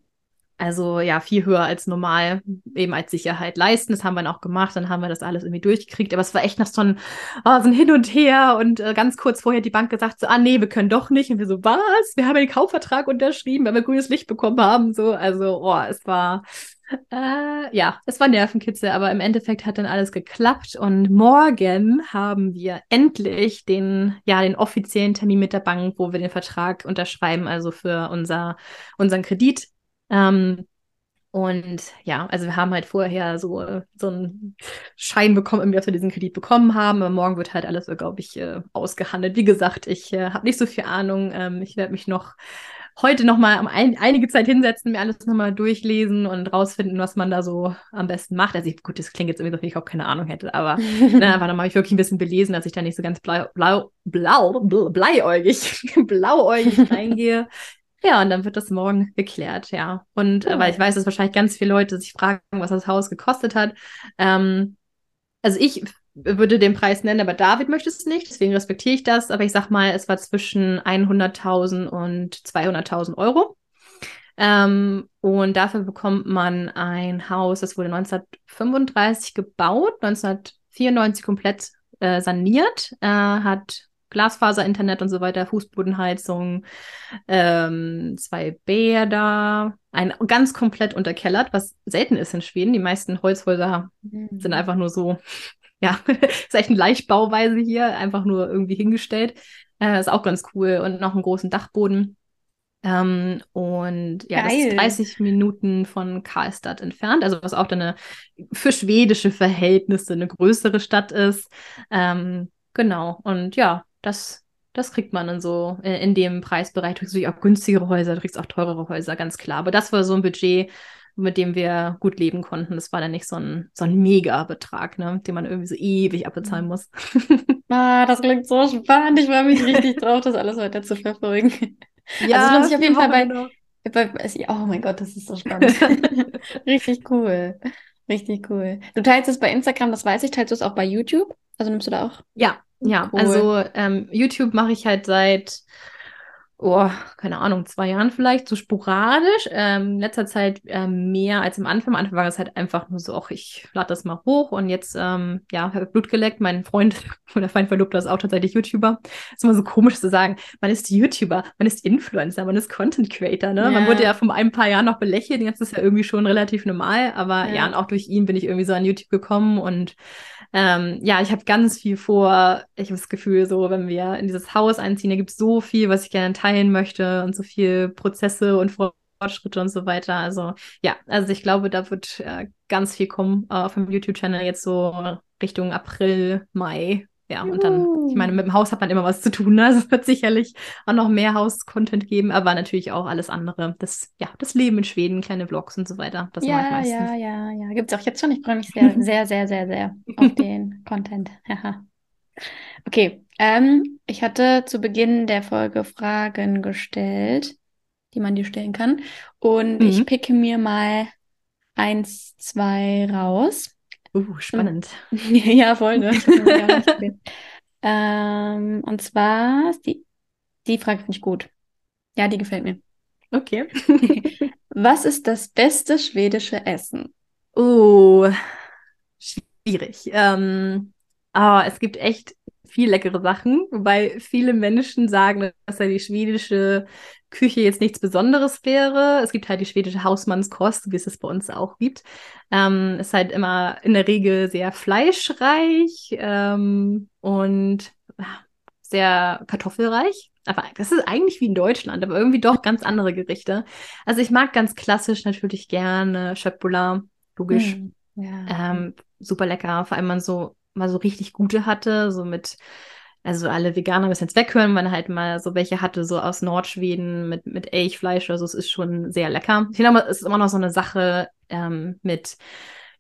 also ja, viel höher als normal, eben als Sicherheit leisten. Das haben wir dann auch gemacht, dann haben wir das alles irgendwie durchgekriegt. Aber es war echt noch so ein, oh, so ein Hin und Her und äh, ganz kurz vorher die Bank gesagt, so, ah nee, wir können doch nicht. Und wir so, was? Wir haben den Kaufvertrag unterschrieben, weil wir grünes Licht bekommen haben. So, also, oh, es war, äh, ja, es war Nervenkitzel, aber im Endeffekt hat dann alles geklappt. Und morgen haben wir endlich den, ja, den offiziellen Termin mit der Bank, wo wir den Vertrag unterschreiben, also für unser, unseren Kredit ähm, und ja, also wir haben halt vorher so, so einen Schein bekommen, dass wir diesen Kredit bekommen haben. Aber morgen wird halt alles, glaube ich, äh, ausgehandelt. Wie gesagt, ich äh, habe nicht so viel Ahnung. Ähm, ich werde mich noch heute noch mal ein, einige Zeit hinsetzen, mir alles noch mal durchlesen und rausfinden, was man da so am besten macht. Also ich, gut, das klingt jetzt irgendwie so, wie ich auch keine Ahnung hätte, aber ne, einfach nochmal ich wirklich ein bisschen belesen, dass ich da nicht so ganz blau, blau, blau, bleiäugig, blauäugig reingehe. Ja, und dann wird das morgen geklärt, ja. Und äh, weil ich weiß, dass wahrscheinlich ganz viele Leute sich fragen, was das Haus gekostet hat. Ähm, also ich würde den Preis nennen, aber David möchte es nicht, deswegen respektiere ich das. Aber ich sag mal, es war zwischen 100.000 und 200.000 Euro. Ähm, und dafür bekommt man ein Haus, das wurde 1935 gebaut, 1994 komplett äh, saniert, äh, hat Glasfaser-Internet und so weiter, Fußbodenheizung, ähm, zwei Bäder, ein ganz komplett unterkellert, was selten ist in Schweden. Die meisten Holzhäuser mhm. sind einfach nur so, ja, ist echt eine Leichtbauweise hier, einfach nur irgendwie hingestellt. Äh, ist auch ganz cool und noch einen großen Dachboden. Ähm, und ja, Geil. das ist 30 Minuten von Karlstad entfernt, also was auch dann eine für schwedische Verhältnisse eine größere Stadt ist. Ähm, genau. Und ja, das, das kriegt man dann so in, in dem Preisbereich. Du kriegst natürlich auch günstigere Häuser, du kriegst auch teurere Häuser, ganz klar. Aber das war so ein Budget, mit dem wir gut leben konnten. Das war dann nicht so ein, so ein Mega-Betrag, ne, den man irgendwie so ewig abbezahlen muss. ah, das klingt so spannend. Ich freue mich richtig drauf, das alles weiter zu verfolgen. Ja, also lohnt sich auf jeden Fall bei, bei, Oh mein Gott, das ist so spannend. richtig cool. Richtig cool. Du teilst es bei Instagram, das weiß ich. Teilst du es auch bei YouTube? Also nimmst du da auch? Ja, ja. Cool. Also ähm, YouTube mache ich halt seit oh, keine Ahnung, zwei Jahren vielleicht, so sporadisch. Ähm, in letzter Zeit ähm, mehr als am Anfang. Am Anfang war es halt einfach nur so, ach, ich lade das mal hoch und jetzt, ähm, ja, habe Blut geleckt. Mein Freund oder Feind Verlobter ist auch tatsächlich YouTuber. Ist immer so komisch zu sagen, man ist YouTuber, man ist Influencer, man ist Content Creator, ne? Ja. Man wurde ja vor ein paar Jahren noch belächelt, jetzt ist ja irgendwie schon relativ normal, aber ja. ja, und auch durch ihn bin ich irgendwie so an YouTube gekommen und ähm, ja, ich habe ganz viel vor. Ich habe das Gefühl, so, wenn wir in dieses Haus einziehen, da gibt es so viel, was ich gerne teilen möchte und so viel Prozesse und Fortschritte und so weiter. Also ja, also ich glaube, da wird äh, ganz viel kommen äh, auf dem YouTube-Channel jetzt so Richtung April, Mai. Ja, und dann, ich meine, mit dem Haus hat man immer was zu tun. Ne? Also es wird sicherlich auch noch mehr Haus-Content geben, aber natürlich auch alles andere. Das, ja, das Leben in Schweden, kleine Vlogs und so weiter. Das ja, mache ich meistens. Ja, ja, ja. Gibt es auch jetzt schon. Ich freue mich sehr, sehr, sehr, sehr, sehr auf den Content. Okay. Ähm, ich hatte zu Beginn der Folge Fragen gestellt, die man dir stellen kann. Und mhm. ich picke mir mal eins, zwei raus. Uh, spannend. ja, voll, ne? ähm, und zwar die, die Frage finde ich gut. Ja, die gefällt mir. Okay. Was ist das beste schwedische Essen? Oh, schwierig. Ähm, aber es gibt echt viel leckere Sachen, wobei viele Menschen sagen, dass ja die schwedische Küche jetzt nichts Besonderes wäre. Es gibt halt die schwedische Hausmannskost, wie es es bei uns auch gibt. Ähm, ist halt immer in der Regel sehr fleischreich ähm, und sehr kartoffelreich. Aber das ist eigentlich wie in Deutschland, aber irgendwie doch ganz andere Gerichte. Also ich mag ganz klassisch natürlich gerne Schöpfula, logisch. Mm, ja. ähm, super lecker, vor allem man so mal so richtig gute hatte, so mit also alle Veganer müssen jetzt weghören, wenn man halt mal so welche hatte, so aus Nordschweden mit, mit Elchfleisch. Also es ist schon sehr lecker. Ich finde aber, es ist immer noch so eine Sache ähm, mit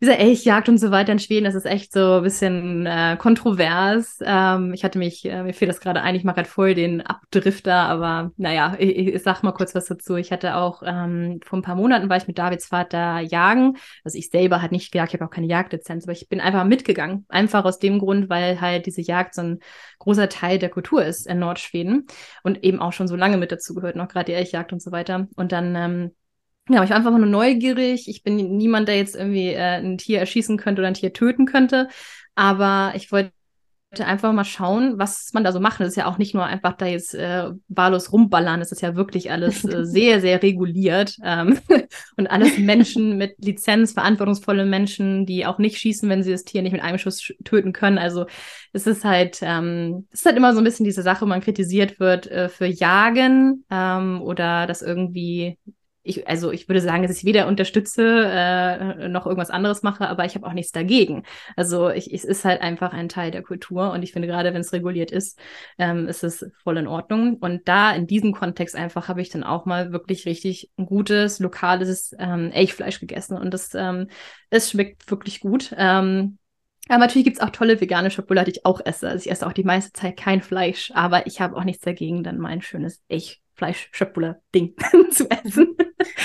dieser Elchjagd und so weiter in Schweden, das ist echt so ein bisschen äh, kontrovers. Ähm, ich hatte mich, äh, mir fehlt das gerade ein, ich mache halt voll den Abdrifter, aber naja, ich, ich sag mal kurz was dazu. Ich hatte auch ähm, vor ein paar Monaten war ich mit Davids Vater jagen. Also ich selber hat nicht gejagt, ich habe auch keine Jagdlizenz, aber ich bin einfach mitgegangen. Einfach aus dem Grund, weil halt diese Jagd so ein großer Teil der Kultur ist in Nordschweden und eben auch schon so lange mit dazu gehört, noch gerade die Elchjagd und so weiter. Und dann ähm, ja, ich war einfach nur neugierig. Ich bin niemand, der jetzt irgendwie äh, ein Tier erschießen könnte oder ein Tier töten könnte. Aber ich wollte einfach mal schauen, was man da so macht. Das ist ja auch nicht nur einfach da jetzt äh, wahllos rumballern. Das ist ja wirklich alles äh, sehr, sehr reguliert. Ähm, und alles Menschen mit Lizenz, verantwortungsvolle Menschen, die auch nicht schießen, wenn sie das Tier nicht mit einem Schuss töten können. Also es ist halt, ähm, es ist halt immer so ein bisschen diese Sache, wo man kritisiert wird äh, für Jagen ähm, oder das irgendwie ich, also ich würde sagen, dass ich weder unterstütze äh, noch irgendwas anderes mache, aber ich habe auch nichts dagegen. Also ich, es ist halt einfach ein Teil der Kultur und ich finde gerade, wenn es reguliert ist, ähm, ist es voll in Ordnung. Und da in diesem Kontext einfach habe ich dann auch mal wirklich richtig gutes, lokales ähm, Elchfleisch gegessen und das ähm, es schmeckt wirklich gut. Ähm, aber natürlich gibt es auch tolle vegane Schokolade, die ich auch esse. Also ich esse auch die meiste Zeit kein Fleisch, aber ich habe auch nichts dagegen, dann mein schönes Elch Fleisch-Schöpfler-Ding zu essen.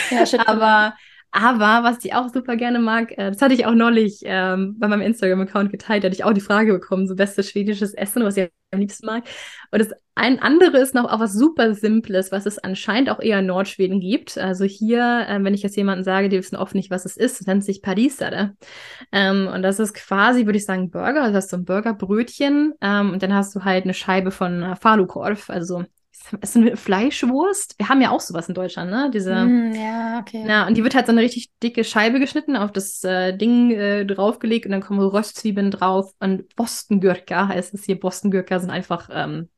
Ja, aber, aber was ich auch super gerne mag, äh, das hatte ich auch neulich ähm, bei meinem Instagram-Account geteilt, da hatte ich auch die Frage bekommen, so bestes schwedisches Essen, was ich am liebsten mag. Und das ein andere ist noch auch was super Simples, was es anscheinend auch eher in Nordschweden gibt. Also hier, äh, wenn ich jetzt jemanden sage, die wissen oft nicht, was es ist, nennt sich Parisare. Ähm, und das ist quasi, würde ich sagen, Burger. Also hast du ein Burgerbrötchen ähm, und dann hast du halt eine Scheibe von äh, Falukorv, also ist eine Fleischwurst. Wir haben ja auch sowas in Deutschland, ne? Diese. Mm, ja, okay. Ja, und die wird halt so eine richtig dicke Scheibe geschnitten, auf das äh, Ding äh, draufgelegt und dann kommen Röstzwiebeln drauf. Und Bostengürka heißt es hier. Bostengürka sind einfach ähm,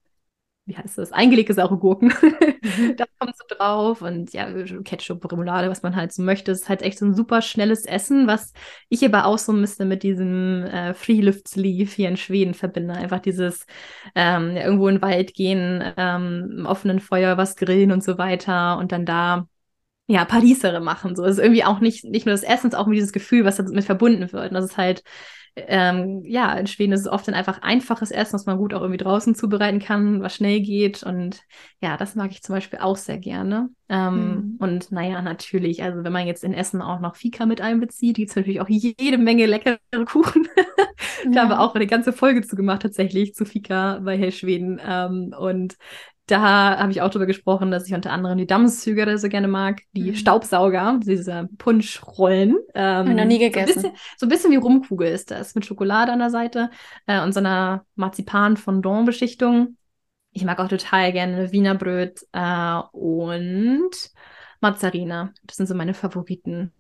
wie heißt das, eingelegte saure Gurken. Mhm. da kommt so drauf und ja, Ketchup, Remoulade, was man halt so möchte. Es ist halt echt so ein super schnelles Essen, was ich aber auch so ein bisschen mit diesem äh, Freeluftsleaf hier in Schweden verbinde. Einfach dieses ähm, ja, irgendwo in den Wald gehen, ähm, im offenen Feuer was grillen und so weiter und dann da ja, Parisere machen. So, es ist irgendwie auch nicht, nicht nur das Essen, es ist auch dieses Gefühl, was damit verbunden wird. Und das ist halt, ähm, ja, in Schweden ist es oft dann einfach einfaches Essen, was man gut auch irgendwie draußen zubereiten kann, was schnell geht. Und ja, das mag ich zum Beispiel auch sehr gerne. Ähm, mhm. Und naja, natürlich, also wenn man jetzt in Essen auch noch Fika mit einbezieht, gibt es natürlich auch jede Menge leckere Kuchen. da ja. haben wir auch eine ganze Folge zu gemacht, tatsächlich, zu Fika bei Herr Schweden. Ähm, und da habe ich auch drüber gesprochen, dass ich unter anderem die Dammszüge so gerne mag, die mhm. Staubsauger, diese Punschrollen. Ähm, noch nie gegessen. So ein, bisschen, so ein bisschen wie Rumkugel ist das, mit Schokolade an der Seite äh, und so einer Marzipan-Fondant-Beschichtung. Ich mag auch total gerne Wienerbröt äh, und Mazzarina. Das sind so meine Favoriten.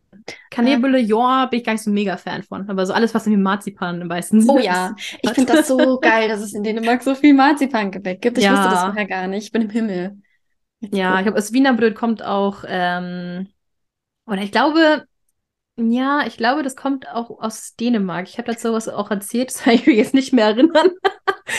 Kanelbulle, ja, bin ich gar nicht so mega Fan von. Aber so alles, was irgendwie Marzipan im weißen Sinne Oh ja, ich finde das so geil, dass es in Dänemark so viel Marzipangebäck gibt. Ich ja. wusste das vorher gar nicht. Ich bin im Himmel. Jetzt ja, cool. ich glaube, aus Wiener Brot kommt auch, ähm, oder ich glaube, ja, ich glaube, das kommt auch aus Dänemark. Ich habe dazu was auch erzählt, das kann ich mich jetzt nicht mehr erinnern.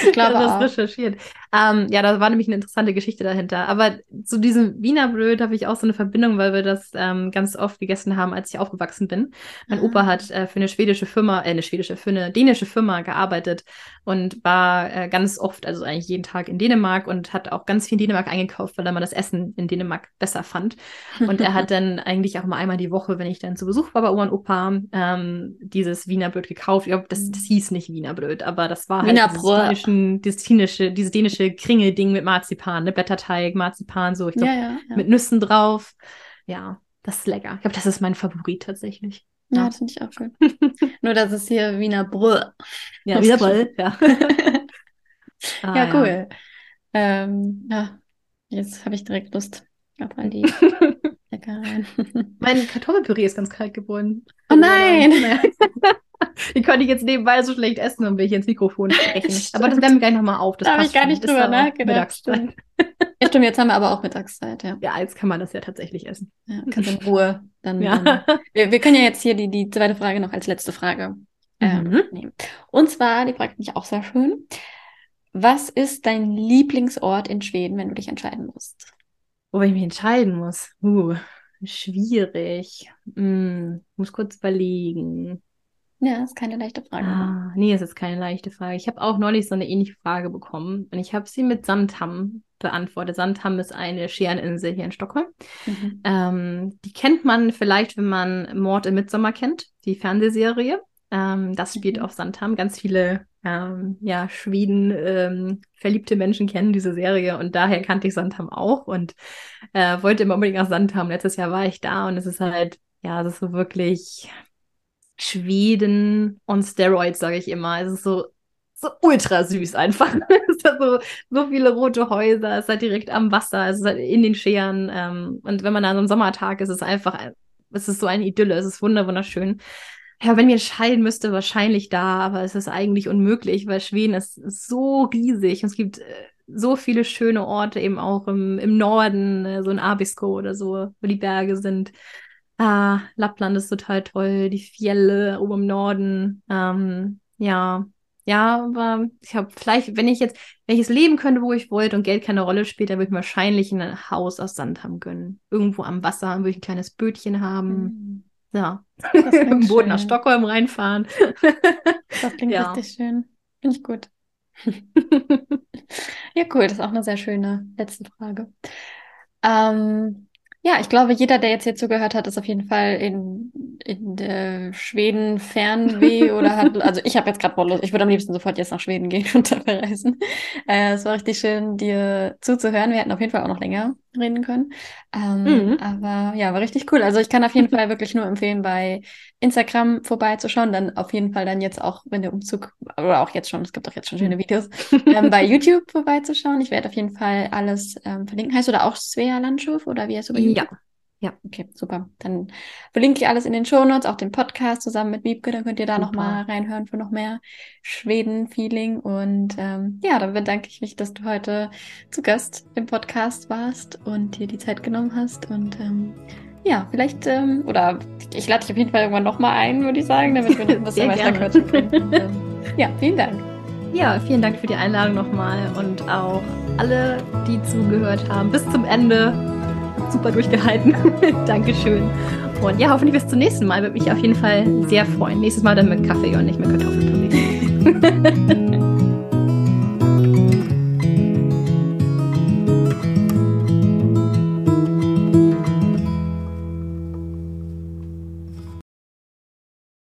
Ich glaube das recherchiert. Ähm, ja, da war nämlich eine interessante Geschichte dahinter. Aber zu diesem Wiener Bröt habe ich auch so eine Verbindung, weil wir das ähm, ganz oft gegessen haben, als ich aufgewachsen bin. Mein ah. Opa hat äh, für eine schwedische Firma, äh, eine schwedische, für eine dänische Firma gearbeitet und war äh, ganz oft, also eigentlich jeden Tag in Dänemark und hat auch ganz viel in Dänemark eingekauft, weil er mal das Essen in Dänemark besser fand. Und er hat dann eigentlich auch mal einmal die Woche, wenn ich dann zu Besuch war bei Oma und Opa, ähm, dieses Wiener Bröt gekauft. Ich glaube, das, das hieß nicht Wiener Bröt, aber das war halt Wiener Bröt dänischen, dieses dänische, dieses dänische Kringelding mit Marzipan, ne? Blätterteig, Marzipan, so, ich glaube, ja, ja, ja. mit Nüssen drauf. Ja, das ist lecker. Ich glaube, das ist mein Favorit tatsächlich. Ja, das finde ich auch gut. Nur, dass es hier Wiener Brüll. Ja, Wiener Brüll, ja. ah, ja, cool. Ähm, ja, jetzt habe ich direkt Lust auf all die Leckereien. mein Kartoffelpüree ist ganz kalt geworden. Oh nein! Die konnte ich jetzt nebenbei so schlecht essen und will ich ins Mikrofon sprechen. aber das werden wir gleich nochmal auf. Das da habe ich gar nicht drüber nachgedacht. Ja, stimmt, jetzt haben wir aber auch Mittagszeit, ja. Ja, jetzt kann man das ja tatsächlich essen. Ja, kannst in Ruhe dann. Ja. dann wir, wir, können ja jetzt hier die, die zweite Frage noch als letzte Frage ähm, mhm. nehmen. Und zwar, die fragt mich auch sehr schön. Was ist dein Lieblingsort in Schweden, wenn du dich entscheiden musst? Wo ich mich entscheiden muss? Uh, schwierig. Hm, muss kurz überlegen. Ja, ist keine leichte Frage. Ah, nee, es ist keine leichte Frage. Ich habe auch neulich so eine ähnliche Frage bekommen und ich habe sie mit Sandham beantwortet. Sandham ist eine Schereninsel hier in Stockholm. Mhm. Ähm, die kennt man vielleicht, wenn man Mord im Mitsommer kennt, die Fernsehserie. Ähm, das spielt mhm. auf Sandham. Ganz viele ähm, ja, Schweden ähm, verliebte Menschen kennen diese Serie und daher kannte ich Sandham auch und äh, wollte immer unbedingt nach Sandham. Letztes Jahr war ich da und es ist halt, ja, es ist so wirklich Schweden on Steroids, sage ich immer. Es ist so, so ultra süß einfach. es ist so, so viele rote Häuser, es ist halt direkt am Wasser, es ist halt in den Scheren. Ähm, und wenn man an so einem Sommertag ist, ist es einfach, es ist so eine Idylle, es ist wunderschön. Ja, wenn ich entscheiden müsste, wahrscheinlich da, aber es ist eigentlich unmöglich, weil Schweden ist so riesig und es gibt äh, so viele schöne Orte eben auch im, im Norden, äh, so in Abisko oder so, wo die Berge sind. Ah, Lappland ist total toll, die Fjelle oben im Norden. Ähm, ja, ja, aber ich habe vielleicht, wenn ich jetzt, wenn ich es leben könnte, wo ich wollte und Geld keine Rolle spielt, dann würde ich mir wahrscheinlich ein Haus aus Sand haben gönnen. Irgendwo am Wasser würde ich ein kleines Bötchen haben. Mhm. Ja, im Boot nach Stockholm reinfahren. das klingt ja. richtig schön. Finde ich gut. ja, cool. Das ist auch eine sehr schöne letzte Frage. Ähm, ja, ich glaube, jeder, der jetzt hier zugehört hat, ist auf jeden Fall in, in äh, Schweden Fernweh oder hat, also ich habe jetzt gerade Bock, ich würde am liebsten sofort jetzt nach Schweden gehen und da verreisen. Äh, es war richtig schön, dir zuzuhören. Wir hätten auf jeden Fall auch noch länger reden können. Ähm, mhm. Aber ja, war richtig cool. Also ich kann auf jeden Fall wirklich nur empfehlen, bei Instagram vorbeizuschauen. Dann auf jeden Fall dann jetzt auch, wenn der Umzug, oder auch jetzt schon, es gibt auch jetzt schon schöne mhm. Videos, ähm, bei YouTube vorbeizuschauen. Ich werde auf jeden Fall alles ähm, verlinken. Heißt du da auch Svea Landschof oder wie heißt du bei YouTube? Ja. Ja, okay, super. Dann verlinke ich alles in den Show Notes, auch den Podcast zusammen mit Wiebke. Dann könnt ihr da nochmal reinhören für noch mehr Schweden-Feeling. Und ähm, ja, dann bedanke ich mich, dass du heute zu Gast im Podcast warst und dir die Zeit genommen hast. Und ähm, ja, vielleicht, ähm, oder ich lade dich auf jeden Fall irgendwann nochmal ein, würde ich sagen, damit wir ein bisschen weiter quatschen können. Ähm, ja, vielen Dank. Ja, vielen Dank für die Einladung nochmal und auch alle, die zugehört haben. Bis zum Ende super durchgehalten. Dankeschön. Und ja, hoffentlich bis zum nächsten Mal. Würde mich auf jeden Fall sehr freuen. Nächstes Mal dann mit Kaffee und nicht mit Kartoffelpüree.